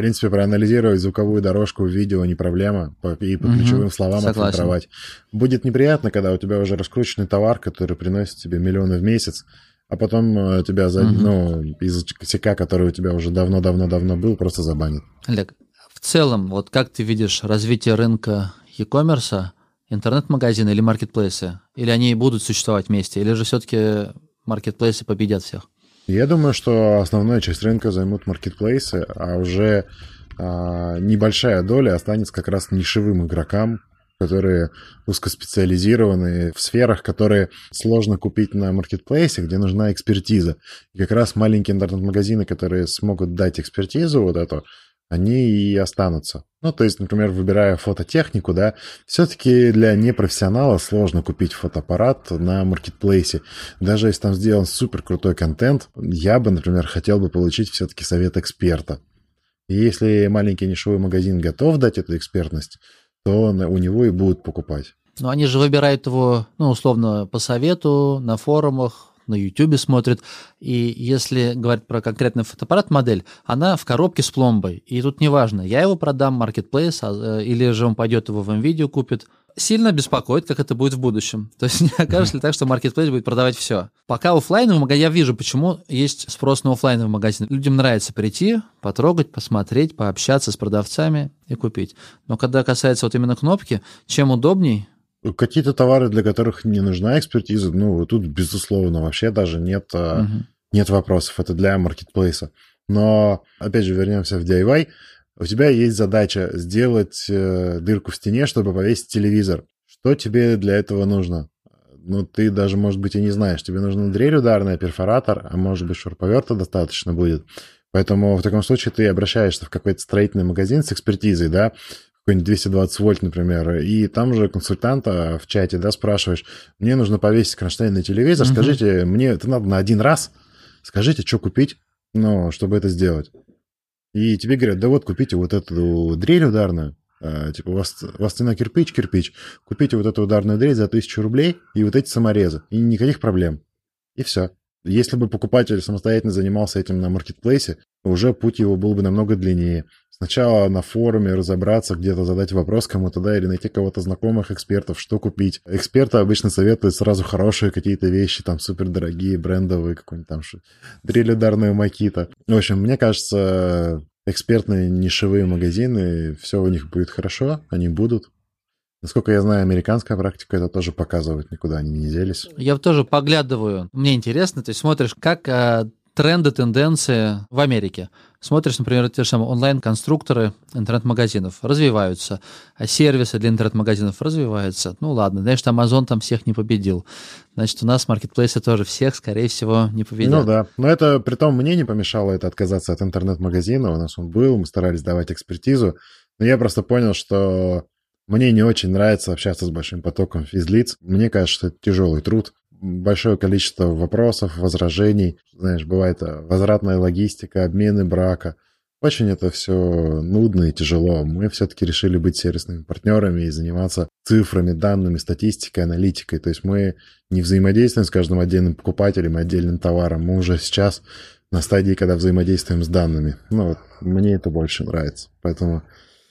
В принципе, проанализировать звуковую дорожку в видео не проблема. И по Мгм, ключевым словам согласен. отфильтровать. Будет неприятно, когда у тебя уже раскрученный товар, который приносит тебе миллионы в месяц, а потом э, тебя, за, угу. ну, из косяка, который у тебя уже давно-давно-давно был, просто забанят. Олег, в целом, вот как ты видишь развитие рынка e-commerce, интернет-магазины или маркетплейсы? Или они будут существовать вместе? Или же все-таки маркетплейсы победят всех? Я думаю, что основная часть рынка займут маркетплейсы, а уже а, небольшая доля останется как раз нишевым игрокам, которые узкоспециализированные в сферах, которые сложно купить на маркетплейсе, где нужна экспертиза. И как раз маленькие интернет-магазины, которые смогут дать экспертизу вот эту, они и останутся. Ну, то есть, например, выбирая фототехнику, да, все-таки для непрофессионала сложно купить фотоаппарат на маркетплейсе. Даже если там сделан супер крутой контент, я бы, например, хотел бы получить все-таки совет эксперта. И если маленький нишевой магазин готов дать эту экспертность, то у него и будут покупать. Но они же выбирают его, ну, условно, по совету, на форумах, на YouTube смотрит. И если говорить про конкретный фотоаппарат-модель, она в коробке с пломбой. И тут неважно, я его продам Marketplace, а, э, или же он пойдет его в NVIDIA купит. Сильно беспокоит, как это будет в будущем. То есть не окажется ли так, что Marketplace будет продавать все. Пока офлайновый магазин, я вижу, почему есть спрос на офлайновый магазин. Людям нравится прийти, потрогать, посмотреть, пообщаться с продавцами и купить. Но когда касается вот именно кнопки, чем удобней, Какие-то товары, для которых не нужна экспертиза, ну, тут, безусловно, вообще даже нет, угу. нет вопросов. Это для маркетплейса. Но, опять же, вернемся в DIY. У тебя есть задача сделать э, дырку в стене, чтобы повесить телевизор. Что тебе для этого нужно? Ну, ты даже, может быть, и не знаешь. Тебе нужна дрель ударная, перфоратор, а может быть, шуруповерта достаточно будет. Поэтому в таком случае ты обращаешься в какой-то строительный магазин с экспертизой, да, какой-нибудь 220 вольт, например, и там же консультанта в чате, да, спрашиваешь, мне нужно повесить кронштейн на телевизор, угу. скажите, мне это надо на один раз, скажите, что купить, ну, чтобы это сделать. И тебе говорят, да вот, купите вот эту дрель ударную, а, типа, у вас, у вас цена кирпич, кирпич, купите вот эту ударную дрель за тысячу рублей и вот эти саморезы, и никаких проблем. И все. Если бы покупатель самостоятельно занимался этим на маркетплейсе, уже путь его был бы намного длиннее. Сначала на форуме разобраться, где-то задать вопрос кому-то, да, или найти кого-то знакомых экспертов, что купить. Эксперты обычно советуют сразу хорошие какие-то вещи, там супердорогие, брендовые, какой-нибудь там дрель ударную макита. В общем, мне кажется, экспертные нишевые магазины, все у них будет хорошо, они будут. Насколько я знаю, американская практика это тоже показывает, никуда они не делись. Я тоже поглядываю. Мне интересно, ты смотришь, как а, тренды, тенденции в Америке. Смотришь, например, те же самые онлайн-конструкторы интернет-магазинов развиваются, а сервисы для интернет-магазинов развиваются. Ну ладно, знаешь, Amazon там всех не победил. Значит, у нас маркетплейсы тоже всех, скорее всего, не победят. Ну да, но это, при том, мне не помешало это отказаться от интернет-магазина. У нас он был, мы старались давать экспертизу. Но я просто понял, что мне не очень нравится общаться с большим потоком физлиц. Мне кажется, что это тяжелый труд. Большое количество вопросов, возражений. Знаешь, бывает э, возвратная логистика, обмены брака. Очень это все нудно и тяжело. Мы все-таки решили быть сервисными партнерами и заниматься цифрами, данными, статистикой, аналитикой. То есть мы не взаимодействуем с каждым отдельным покупателем и отдельным товаром. Мы уже сейчас на стадии, когда взаимодействуем с данными. Ну вот, мне это больше нравится. Поэтому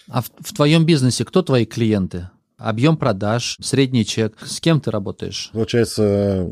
а в, в твоем бизнесе кто твои клиенты? Объем продаж, средний чек. С кем ты работаешь? Получается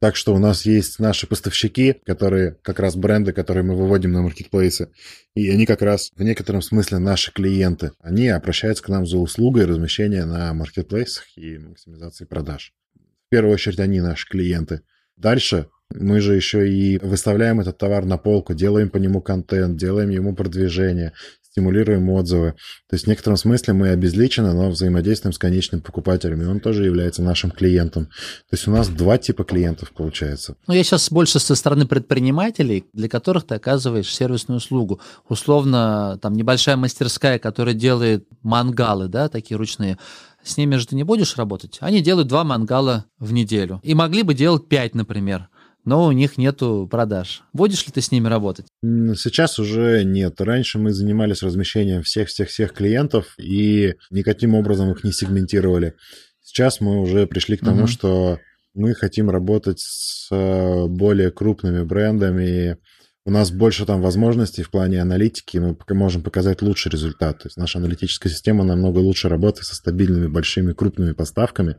так, что у нас есть наши поставщики, которые как раз бренды, которые мы выводим на маркетплейсы. И они как раз в некотором смысле наши клиенты. Они обращаются к нам за услугой размещения на маркетплейсах и максимизации продаж. В первую очередь они наши клиенты. Дальше мы же еще и выставляем этот товар на полку, делаем по нему контент, делаем ему продвижение, стимулируем отзывы. То есть в некотором смысле мы обезличены, но взаимодействуем с конечным покупателем, и он тоже является нашим клиентом. То есть у нас два типа клиентов получается. Ну, я сейчас больше со стороны предпринимателей, для которых ты оказываешь сервисную услугу. Условно, там небольшая мастерская, которая делает мангалы, да, такие ручные, с ними же ты не будешь работать. Они делают два мангала в неделю. И могли бы делать пять, например но у них нету продаж. Будешь ли ты с ними работать? Сейчас уже нет. Раньше мы занимались размещением всех-всех-всех клиентов и никаким образом их не сегментировали. Сейчас мы уже пришли к тому, угу. что мы хотим работать с э, более крупными брендами. У нас больше там возможностей в плане аналитики, мы можем показать лучший результат. То есть наша аналитическая система намного лучше работает со стабильными, большими, крупными поставками.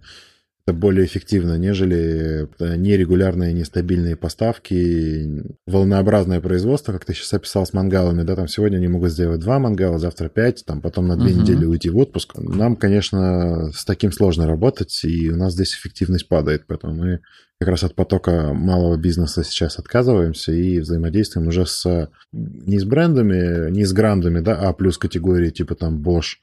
Это более эффективно, нежели э, нерегулярные, нестабильные поставки, волнообразное производство, как ты сейчас описал с мангалами, да, там сегодня они могут сделать два мангала, завтра пять, там потом на две uh-huh. недели уйти в отпуск. Нам, конечно, с таким сложно работать, и у нас здесь эффективность падает, поэтому мы как раз от потока малого бизнеса сейчас отказываемся и взаимодействуем уже с не с брендами, не с грандами, да, а плюс категории типа там Bosch,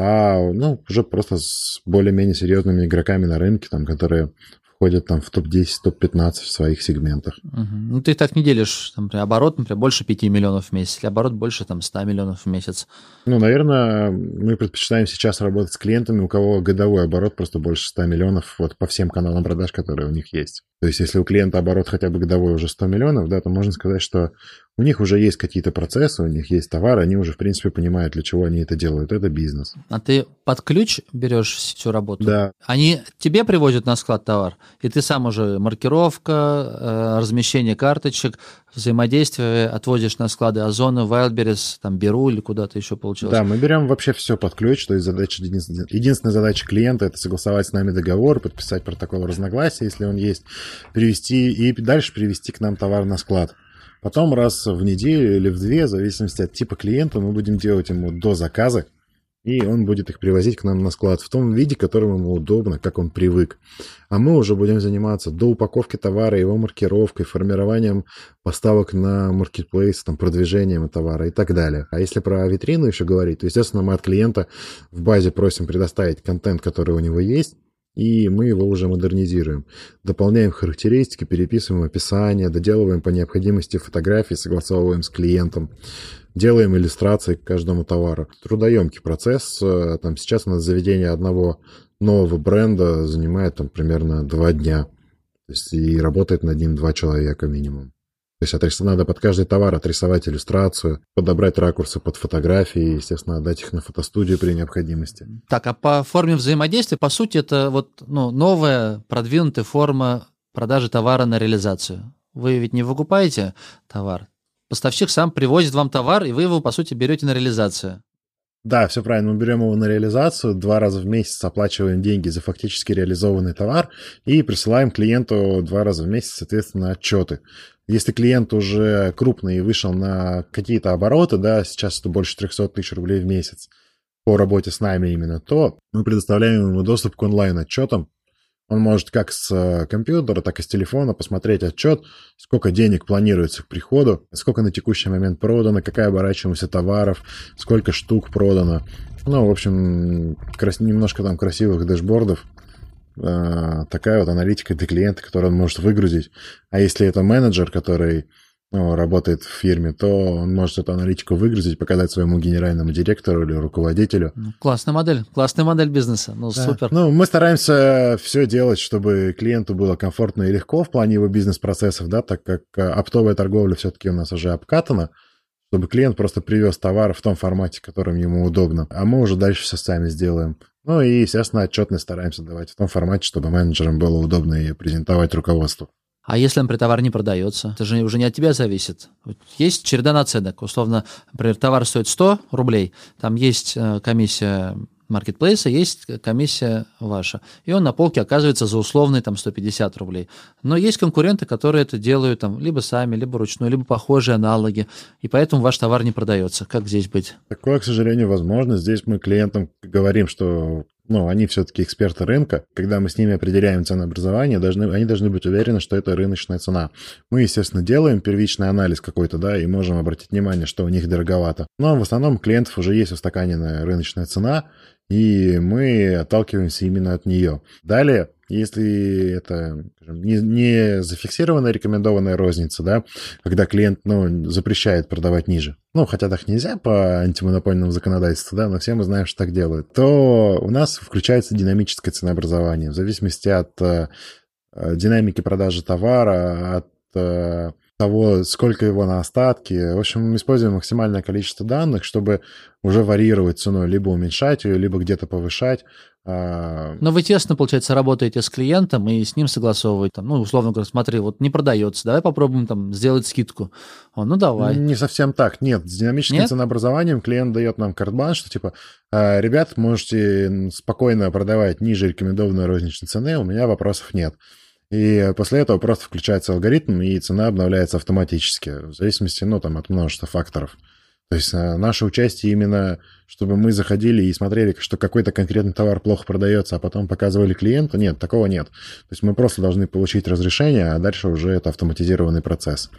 а ну, уже просто с более-менее серьезными игроками на рынке, там, которые входят там в топ-10, топ-15 в своих сегментах. Угу. Ну, ты так не делишь, там, например, оборот, например, больше 5 миллионов в месяц, или оборот больше там 100 миллионов в месяц. Ну, наверное, мы предпочитаем сейчас работать с клиентами, у кого годовой оборот просто больше 100 миллионов вот по всем каналам продаж, которые у них есть. То есть, если у клиента оборот хотя бы годовой уже 100 миллионов, да, то можно сказать, что у них уже есть какие-то процессы, у них есть товары, они уже, в принципе, понимают, для чего они это делают. Это бизнес. А ты под ключ берешь всю работу? Да. Они тебе привозят на склад товар, и ты сам уже маркировка, э, размещение карточек, взаимодействие отвозишь на склады Озона, Wildberries, там, Беру или куда-то еще получилось? Да, мы берем вообще все под ключ, то есть задача, единственная задача клиента – это согласовать с нами договор, подписать протокол разногласия, если он есть, привести и дальше привести к нам товар на склад. Потом раз в неделю или в две, в зависимости от типа клиента, мы будем делать ему до заказа, и он будет их привозить к нам на склад в том виде, которым ему удобно, как он привык. А мы уже будем заниматься до упаковки товара, его маркировкой, формированием поставок на маркетплейс, там, продвижением товара и так далее. А если про витрину еще говорить, то, естественно, мы от клиента в базе просим предоставить контент, который у него есть, и мы его уже модернизируем. Дополняем характеристики, переписываем описание, доделываем по необходимости фотографии, согласовываем с клиентом, делаем иллюстрации к каждому товару. Трудоемкий процесс. Э, там сейчас у нас заведение одного нового бренда занимает там примерно два дня. То есть и работает над ним два человека минимум. То есть отрис... надо под каждый товар отрисовать иллюстрацию, подобрать ракурсы под фотографии, естественно, отдать их на фотостудию при необходимости. Так, а по форме взаимодействия, по сути, это вот ну, новая продвинутая форма продажи товара на реализацию. Вы ведь не выкупаете товар. Поставщик сам привозит вам товар, и вы его, по сути, берете на реализацию. Да, все правильно. Мы берем его на реализацию, два раза в месяц оплачиваем деньги за фактически реализованный товар и присылаем клиенту два раза в месяц, соответственно, отчеты. Если клиент уже крупный и вышел на какие-то обороты, да, сейчас это больше 300 тысяч рублей в месяц по работе с нами именно, то мы предоставляем ему доступ к онлайн-отчетам. Он может как с э, компьютера, так и с телефона посмотреть отчет, сколько денег планируется к приходу, сколько на текущий момент продано, какая оборачиваемость товаров, сколько штук продано. Ну, в общем, немножко там красивых дэшбордов, такая вот аналитика для клиента, которую он может выгрузить. А если это менеджер, который ну, работает в фирме, то он может эту аналитику выгрузить, показать своему генеральному директору или руководителю. Ну, классная модель, классная модель бизнеса. Ну, да. супер. Ну, мы стараемся все делать, чтобы клиенту было комфортно и легко в плане его бизнес-процессов, да, так как э, оптовая торговля все-таки у нас уже обкатана, чтобы клиент просто привез товар в том формате, которым ему удобно, а мы уже дальше все сами сделаем. Ну и, естественно, отчетность стараемся давать в том формате, чтобы менеджерам было удобно ее презентовать руководству. А если, например, товар не продается? Это же уже не от тебя зависит. Есть череда наценок. Условно, например, товар стоит 100 рублей, там есть э, комиссия маркетплейса есть комиссия ваша. И он на полке оказывается за условные там 150 рублей. Но есть конкуренты, которые это делают там либо сами, либо ручной, либо похожие аналоги. И поэтому ваш товар не продается. Как здесь быть? Такое, к сожалению, возможно. Здесь мы клиентам говорим, что ну, они все-таки эксперты рынка. Когда мы с ними определяем ценообразование, должны, они должны быть уверены, что это рыночная цена. Мы, естественно, делаем первичный анализ какой-то, да, и можем обратить внимание, что у них дороговато. Но в основном клиентов уже есть устаканенная рыночная цена, и мы отталкиваемся именно от нее. Далее, если это скажем, не, не зафиксированная рекомендованная розница, да, когда клиент ну, запрещает продавать ниже, ну, хотя так нельзя по антимонопольному законодательству, да, но все мы знаем, что так делают, то у нас включается динамическое ценообразование в зависимости от э, динамики продажи товара, от э, того, сколько его на остатки. В общем, мы используем максимальное количество данных, чтобы уже варьировать цену, либо уменьшать ее, либо где-то повышать. А, Но вы тесно, получается, работаете с клиентом и с ним согласовываете, там, ну, условно говоря, смотри, вот не продается, давай попробуем там сделать скидку. Он, ну, давай. Не совсем так, нет. С динамическим нет? ценообразованием клиент дает нам картбан, что типа, «А, ребят, можете спокойно продавать ниже рекомендованной розничной цены, у меня вопросов нет. И после этого просто включается алгоритм, и цена обновляется автоматически, в зависимости, ну, там, от множества факторов. То есть а, наше участие именно, чтобы мы заходили и смотрели, что какой-то конкретный товар плохо продается, а потом показывали клиенту, нет, такого нет. То есть мы просто должны получить разрешение, а дальше уже это автоматизированный процесс.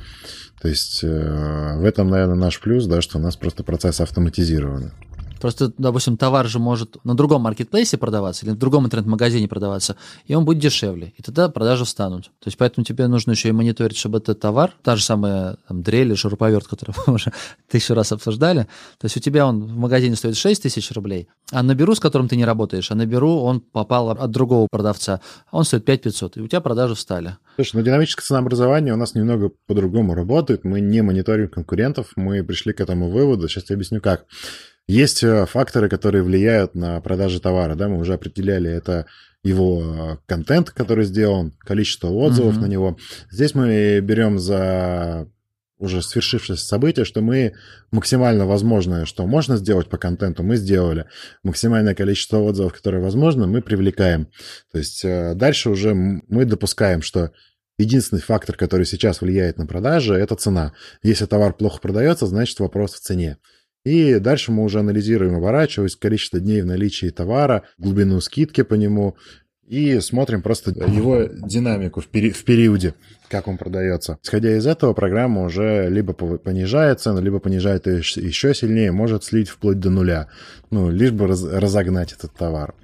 То есть э, в этом, наверное, наш плюс, да, что у нас просто процесс автоматизированы. Просто, допустим, товар же может на другом маркетплейсе продаваться или в другом интернет-магазине продаваться, и он будет дешевле, и тогда продажи встанут. То есть поэтому тебе нужно еще и мониторить, чтобы этот товар, та же самая там, дрель или шуруповерт, который мы уже тысячу раз обсуждали, то есть у тебя он в магазине стоит 6 тысяч рублей, а на Беру, с которым ты не работаешь, а на Беру он попал от другого продавца, он стоит 5 500, и у тебя продажи встали. Слушай, ну динамическое ценообразование у нас немного по-другому работает. Мы не мониторим конкурентов, мы пришли к этому выводу. Сейчас я объясню как. Есть э, факторы, которые влияют на продажи товара, да, мы уже определяли, это его э, контент, который сделан, количество отзывов mm-hmm. на него. Здесь мы берем за уже свершившееся событие, что мы максимально возможное, что можно сделать по контенту, мы сделали. Максимальное количество отзывов, которое возможно, мы привлекаем. То есть э, дальше уже мы допускаем, что единственный фактор, который сейчас влияет на продажи, это цена. Если товар плохо продается, значит вопрос в цене. И дальше мы уже анализируем, оборачиваясь, количество дней в наличии товара, глубину скидки по нему, и смотрим просто его динамику в, пери- в периоде, как он продается. Исходя из этого, программа уже либо понижает цену, либо понижает ее еще сильнее, может слить вплоть до нуля, ну, лишь бы раз- разогнать этот товар.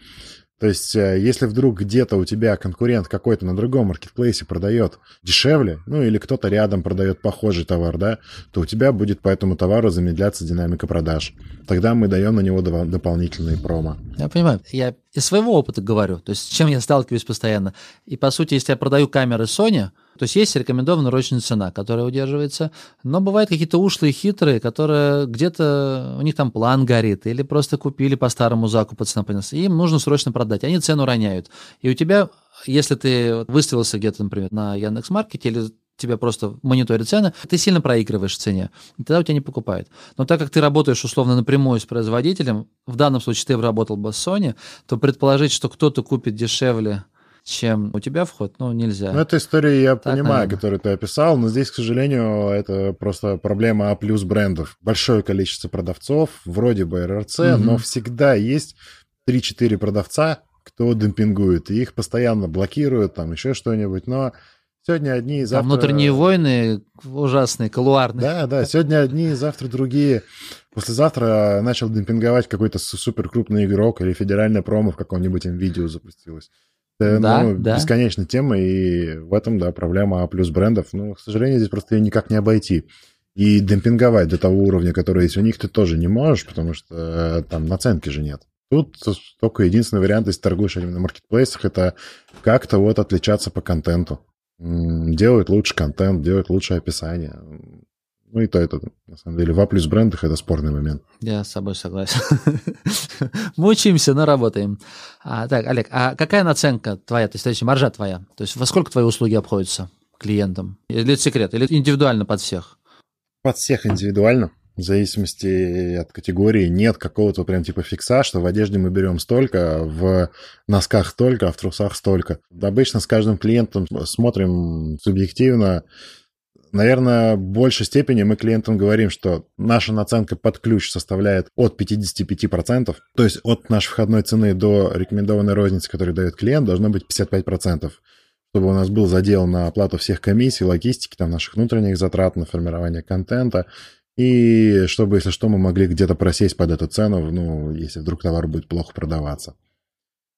То есть, э, если вдруг где-то у тебя конкурент какой-то на другом маркетплейсе продает дешевле, ну или кто-то рядом продает похожий товар, да, то у тебя будет по этому товару замедляться динамика продаж. Тогда мы даем на него дополнительные промо. Я понимаю. Я из своего опыта говорю, то есть с чем я сталкиваюсь постоянно. И по сути, если я продаю камеры Sony, то есть есть рекомендованная ручная цена, которая удерживается, но бывают какие-то ушлые, хитрые, которые где-то у них там план горит, или просто купили по старому закупу цена понес, им нужно срочно продать, они цену роняют. И у тебя, если ты выставился где-то, например, на Яндекс.Маркете или тебя просто мониторят цены, ты сильно проигрываешь в цене, и тогда у тебя не покупают. Но так как ты работаешь условно напрямую с производителем, в данном случае ты работал бы с Sony, то предположить, что кто-то купит дешевле чем у тебя вход, ну, нельзя. Ну, эту историю я так, понимаю, наверное. которую ты описал, но здесь, к сожалению, это просто проблема А плюс брендов. Большое количество продавцов, вроде бы РРЦ, угу. но всегда есть 3-4 продавца, кто демпингует, и их постоянно блокируют, там еще что-нибудь, но сегодня одни, завтра... Там внутренние войны ужасные, колуарные. Да, да, сегодня одни, завтра другие. Послезавтра начал демпинговать какой-то супер крупный игрок или федеральная промо в каком-нибудь видео запустилась. Это, да, ну, да. бесконечная тема, и в этом, да, проблема А плюс брендов. Ну, к сожалению, здесь просто ее никак не обойти. И демпинговать до того уровня, который есть у них, ты тоже не можешь, потому что э, там наценки же нет. Тут только единственный вариант, если торгуешь на маркетплейсах, это как-то вот отличаться по контенту. Делать лучше контент, делать лучшее описание. Ну и то это, на самом деле, в плюс брендах это спорный момент. Я с собой согласен. Мы учимся, но работаем. А, так, Олег, а какая наценка твоя, то есть маржа твоя? То есть во сколько твои услуги обходятся клиентам? Или это секрет? Или индивидуально под всех? Под всех индивидуально. В зависимости от категории нет какого-то прям типа фикса, что в одежде мы берем столько, в носках столько, а в трусах столько. Обычно с каждым клиентом смотрим субъективно, Наверное, в большей степени мы клиентам говорим, что наша наценка под ключ составляет от 55%, то есть от нашей входной цены до рекомендованной розницы, которую дает клиент, должно быть 55%, чтобы у нас был задел на оплату всех комиссий, логистики, там, наших внутренних затрат, на формирование контента, и чтобы, если что, мы могли где-то просесть под эту цену, ну, если вдруг товар будет плохо продаваться.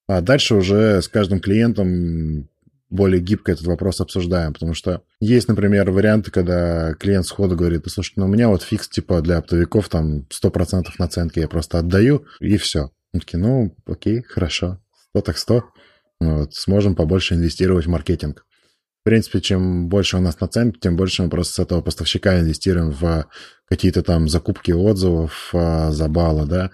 А дальше уже с каждым клиентом более гибко этот вопрос обсуждаем, потому что есть, например, варианты, когда клиент сходу говорит, слушай, ну у меня вот фикс типа для оптовиков там 100% наценки, я просто отдаю, и все. Мы такие, ну окей, хорошо, 100 так 100, вот, сможем побольше инвестировать в маркетинг. принципе, чем больше у нас наценки, тем больше мы просто с этого поставщика инвестируем в какие-то там закупки отзывов а, за баллы, да,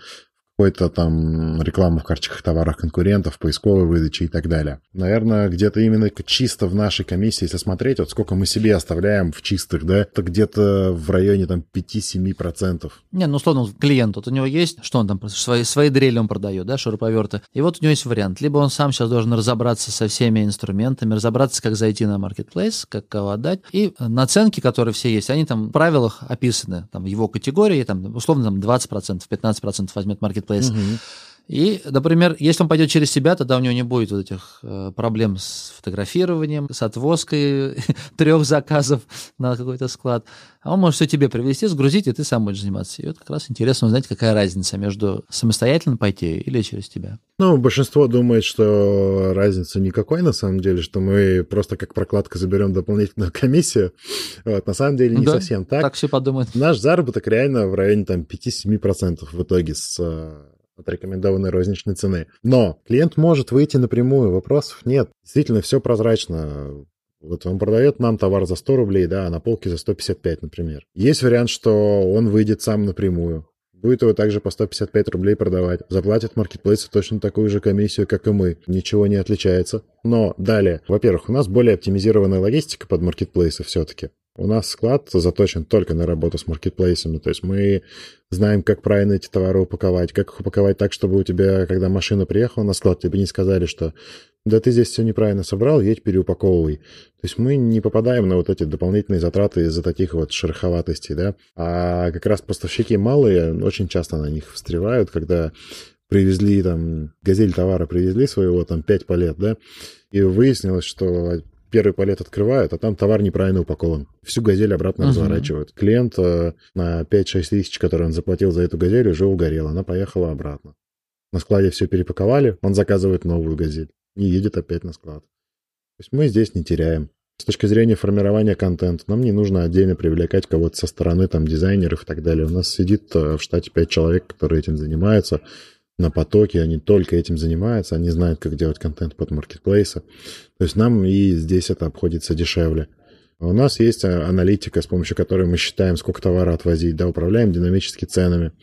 какой-то там рекламу в карточках товарах конкурентов, поисковой выдачи и так далее. Наверное, где-то именно чисто в нашей комиссии, если смотреть, вот сколько мы себе оставляем в чистых, да, это где-то в районе там 5-7%. Не, ну условно, клиент, вот у него есть, что он там, свои, свои дрели он продает, да, шуруповерты. И вот у него есть вариант. Либо он сам сейчас должен разобраться со всеми инструментами, разобраться, как зайти на marketplace, как кого отдать. И наценки, которые все есть, они там в правилах описаны, там в его категории, там условно там 20%, 15% возьмет marketplace Marketplace. Угу. И, например, если он пойдет через себя, тогда у него не будет вот этих э, проблем с фотографированием, с отвозкой трех заказов на какой-то склад. А он может все тебе привезти, сгрузить, и ты сам будешь заниматься. И вот как раз интересно узнать, какая разница между самостоятельно пойти или через тебя. Ну, большинство думает, что разницы никакой на самом деле, что мы просто как прокладка заберем дополнительную комиссию. Вот, на самом деле не да, совсем так. Так все подумают. Наш заработок реально в районе там 5-7% в итоге с э, от рекомендованной розничной цены. Но клиент может выйти напрямую, вопросов нет. Действительно, все прозрачно. Вот он продает нам товар за 100 рублей, да, а на полке за 155, например. Есть вариант, что он выйдет сам напрямую. Будет его также по 155 рублей продавать. Заплатит маркетплейсу точно такую же комиссию, как и мы. Ничего не отличается. Но далее, во-первых, у нас более оптимизированная логистика под маркетплейсы все-таки. У нас склад заточен только на работу с маркетплейсами. То есть мы знаем, как правильно эти товары упаковать, как их упаковать так, чтобы у тебя, когда машина приехала на склад, тебе не сказали, что да ты здесь все неправильно собрал, едь переупаковывай. То есть мы не попадаем на вот эти дополнительные затраты из-за таких вот шероховатостей, да. А как раз поставщики малые очень часто на них встревают, когда привезли там, газель товара привезли своего там 5 палет, да, и выяснилось, что первый палет открывают, а там товар неправильно упакован. Всю газель обратно uh-huh. разворачивают. Клиент э, на 5-6 тысяч, которые он заплатил за эту газель, уже угорел. Она поехала обратно. На складе все перепаковали, он заказывает новую газель и едет опять на склад. То есть мы здесь не теряем. С точки зрения формирования контента, нам не нужно отдельно привлекать кого-то со стороны, там, дизайнеров и так далее. У нас сидит э, в штате 5 человек, которые этим занимаются на потоке, они только этим занимаются, они знают, как делать контент под маркетплейсы. То есть нам и здесь это обходится дешевле. А у нас есть а, аналитика, с помощью которой мы считаем, сколько товара отвозить, да, управляем динамически ценами.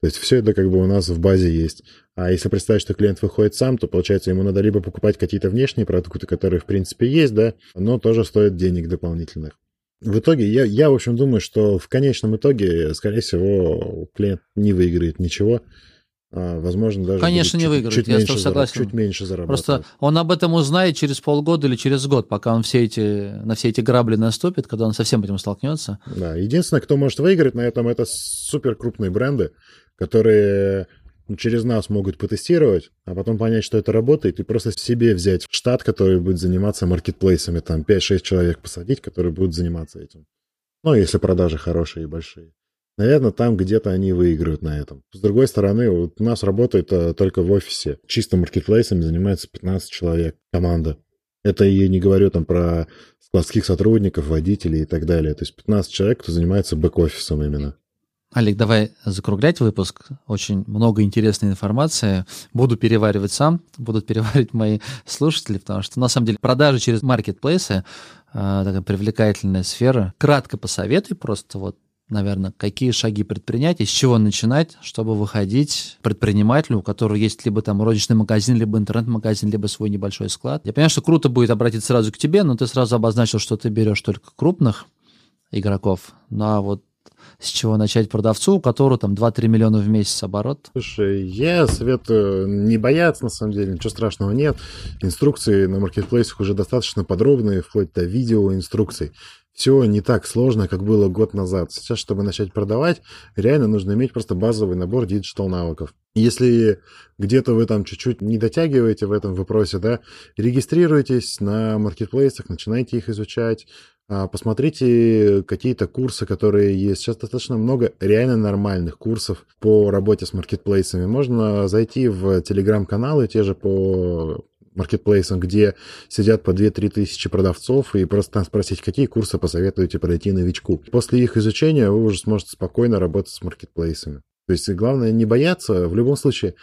То есть все это как бы у нас в базе есть. А если представить, что клиент выходит сам, то получается ему надо либо покупать какие-то внешние продукты, которые в принципе есть, да, но тоже стоят денег дополнительных. В итоге, я, я, в общем, думаю, что в конечном итоге, скорее всего, клиент не выиграет ничего, возможно, даже Конечно, не выиграет, чуть, я меньше согласен. чуть меньше заработать. Просто он об этом узнает через полгода или через год, пока он все эти, на все эти грабли наступит, когда он совсем этим столкнется. Да, единственное, кто может выиграть на этом, это супер крупные бренды, которые через нас могут потестировать, а потом понять, что это работает, и просто себе взять штат, который будет заниматься маркетплейсами, там 5-6 человек посадить, которые будут заниматься этим. Ну, если продажи хорошие и большие. Наверное, там где-то они выиграют на этом. С другой стороны, вот у нас работает а, только в офисе. Чисто маркетплейсами занимается 15 человек, команда. Это я не говорю там про складских сотрудников, водителей и так далее. То есть 15 человек, кто занимается бэк-офисом именно. Олег, давай закруглять выпуск. Очень много интересной информации. Буду переваривать сам, будут переваривать мои слушатели, потому что, на самом деле, продажи через маркетплейсы э, такая привлекательная сфера. Кратко посоветуй просто вот наверное, какие шаги предпринять и с чего начинать, чтобы выходить предпринимателю, у которого есть либо там розничный магазин, либо интернет-магазин, либо свой небольшой склад. Я понимаю, что круто будет обратиться сразу к тебе, но ты сразу обозначил, что ты берешь только крупных игроков. Ну а вот с чего начать продавцу, у которого там 2-3 миллиона в месяц оборот? Слушай, я советую не бояться, на самом деле, ничего страшного нет. Инструкции на маркетплейсах уже достаточно подробные, вплоть до видеоинструкций все не так сложно, как было год назад. Сейчас, чтобы начать продавать, реально нужно иметь просто базовый набор digital навыков. Если где-то вы там чуть-чуть не дотягиваете в этом вопросе, да, регистрируйтесь на маркетплейсах, начинайте их изучать, посмотрите какие-то курсы, которые есть. Сейчас достаточно много реально нормальных курсов по работе с маркетплейсами. Можно зайти в телеграм-каналы, те же по маркетплейсом, где сидят по 2-3 тысячи продавцов, и просто там спросить, какие курсы посоветуете пройти новичку. После их изучения вы уже сможете спокойно работать с маркетплейсами. То есть главное не бояться. В любом случае,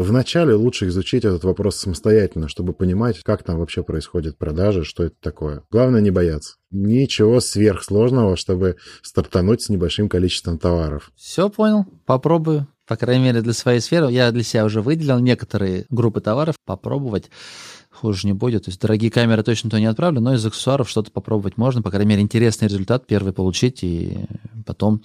Вначале лучше изучить этот вопрос самостоятельно, чтобы понимать, как там вообще происходит продажа, что это такое. Главное не бояться. Ничего сверхсложного, чтобы стартануть с небольшим количеством товаров. Все понял, попробую. По крайней мере, для своей сферы я для себя уже выделил некоторые группы товаров, попробовать хуже не будет. То есть дорогие камеры точно то не отправлю, но из аксессуаров что-то попробовать можно. По крайней мере, интересный результат первый получить и потом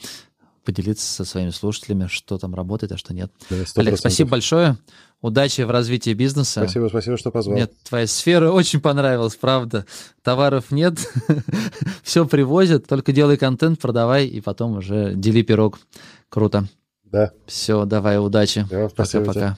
поделиться со своими слушателями, что там работает, а что нет. Да, 100%. Олег, спасибо большое. Удачи в развитии бизнеса. Спасибо, спасибо, что позвал. Мне твоя сфера очень понравилась, правда. Товаров нет, все привозят, только делай контент, продавай, и потом уже дели пирог. Круто. Да. Все, давай, удачи. Да. Пока-пока.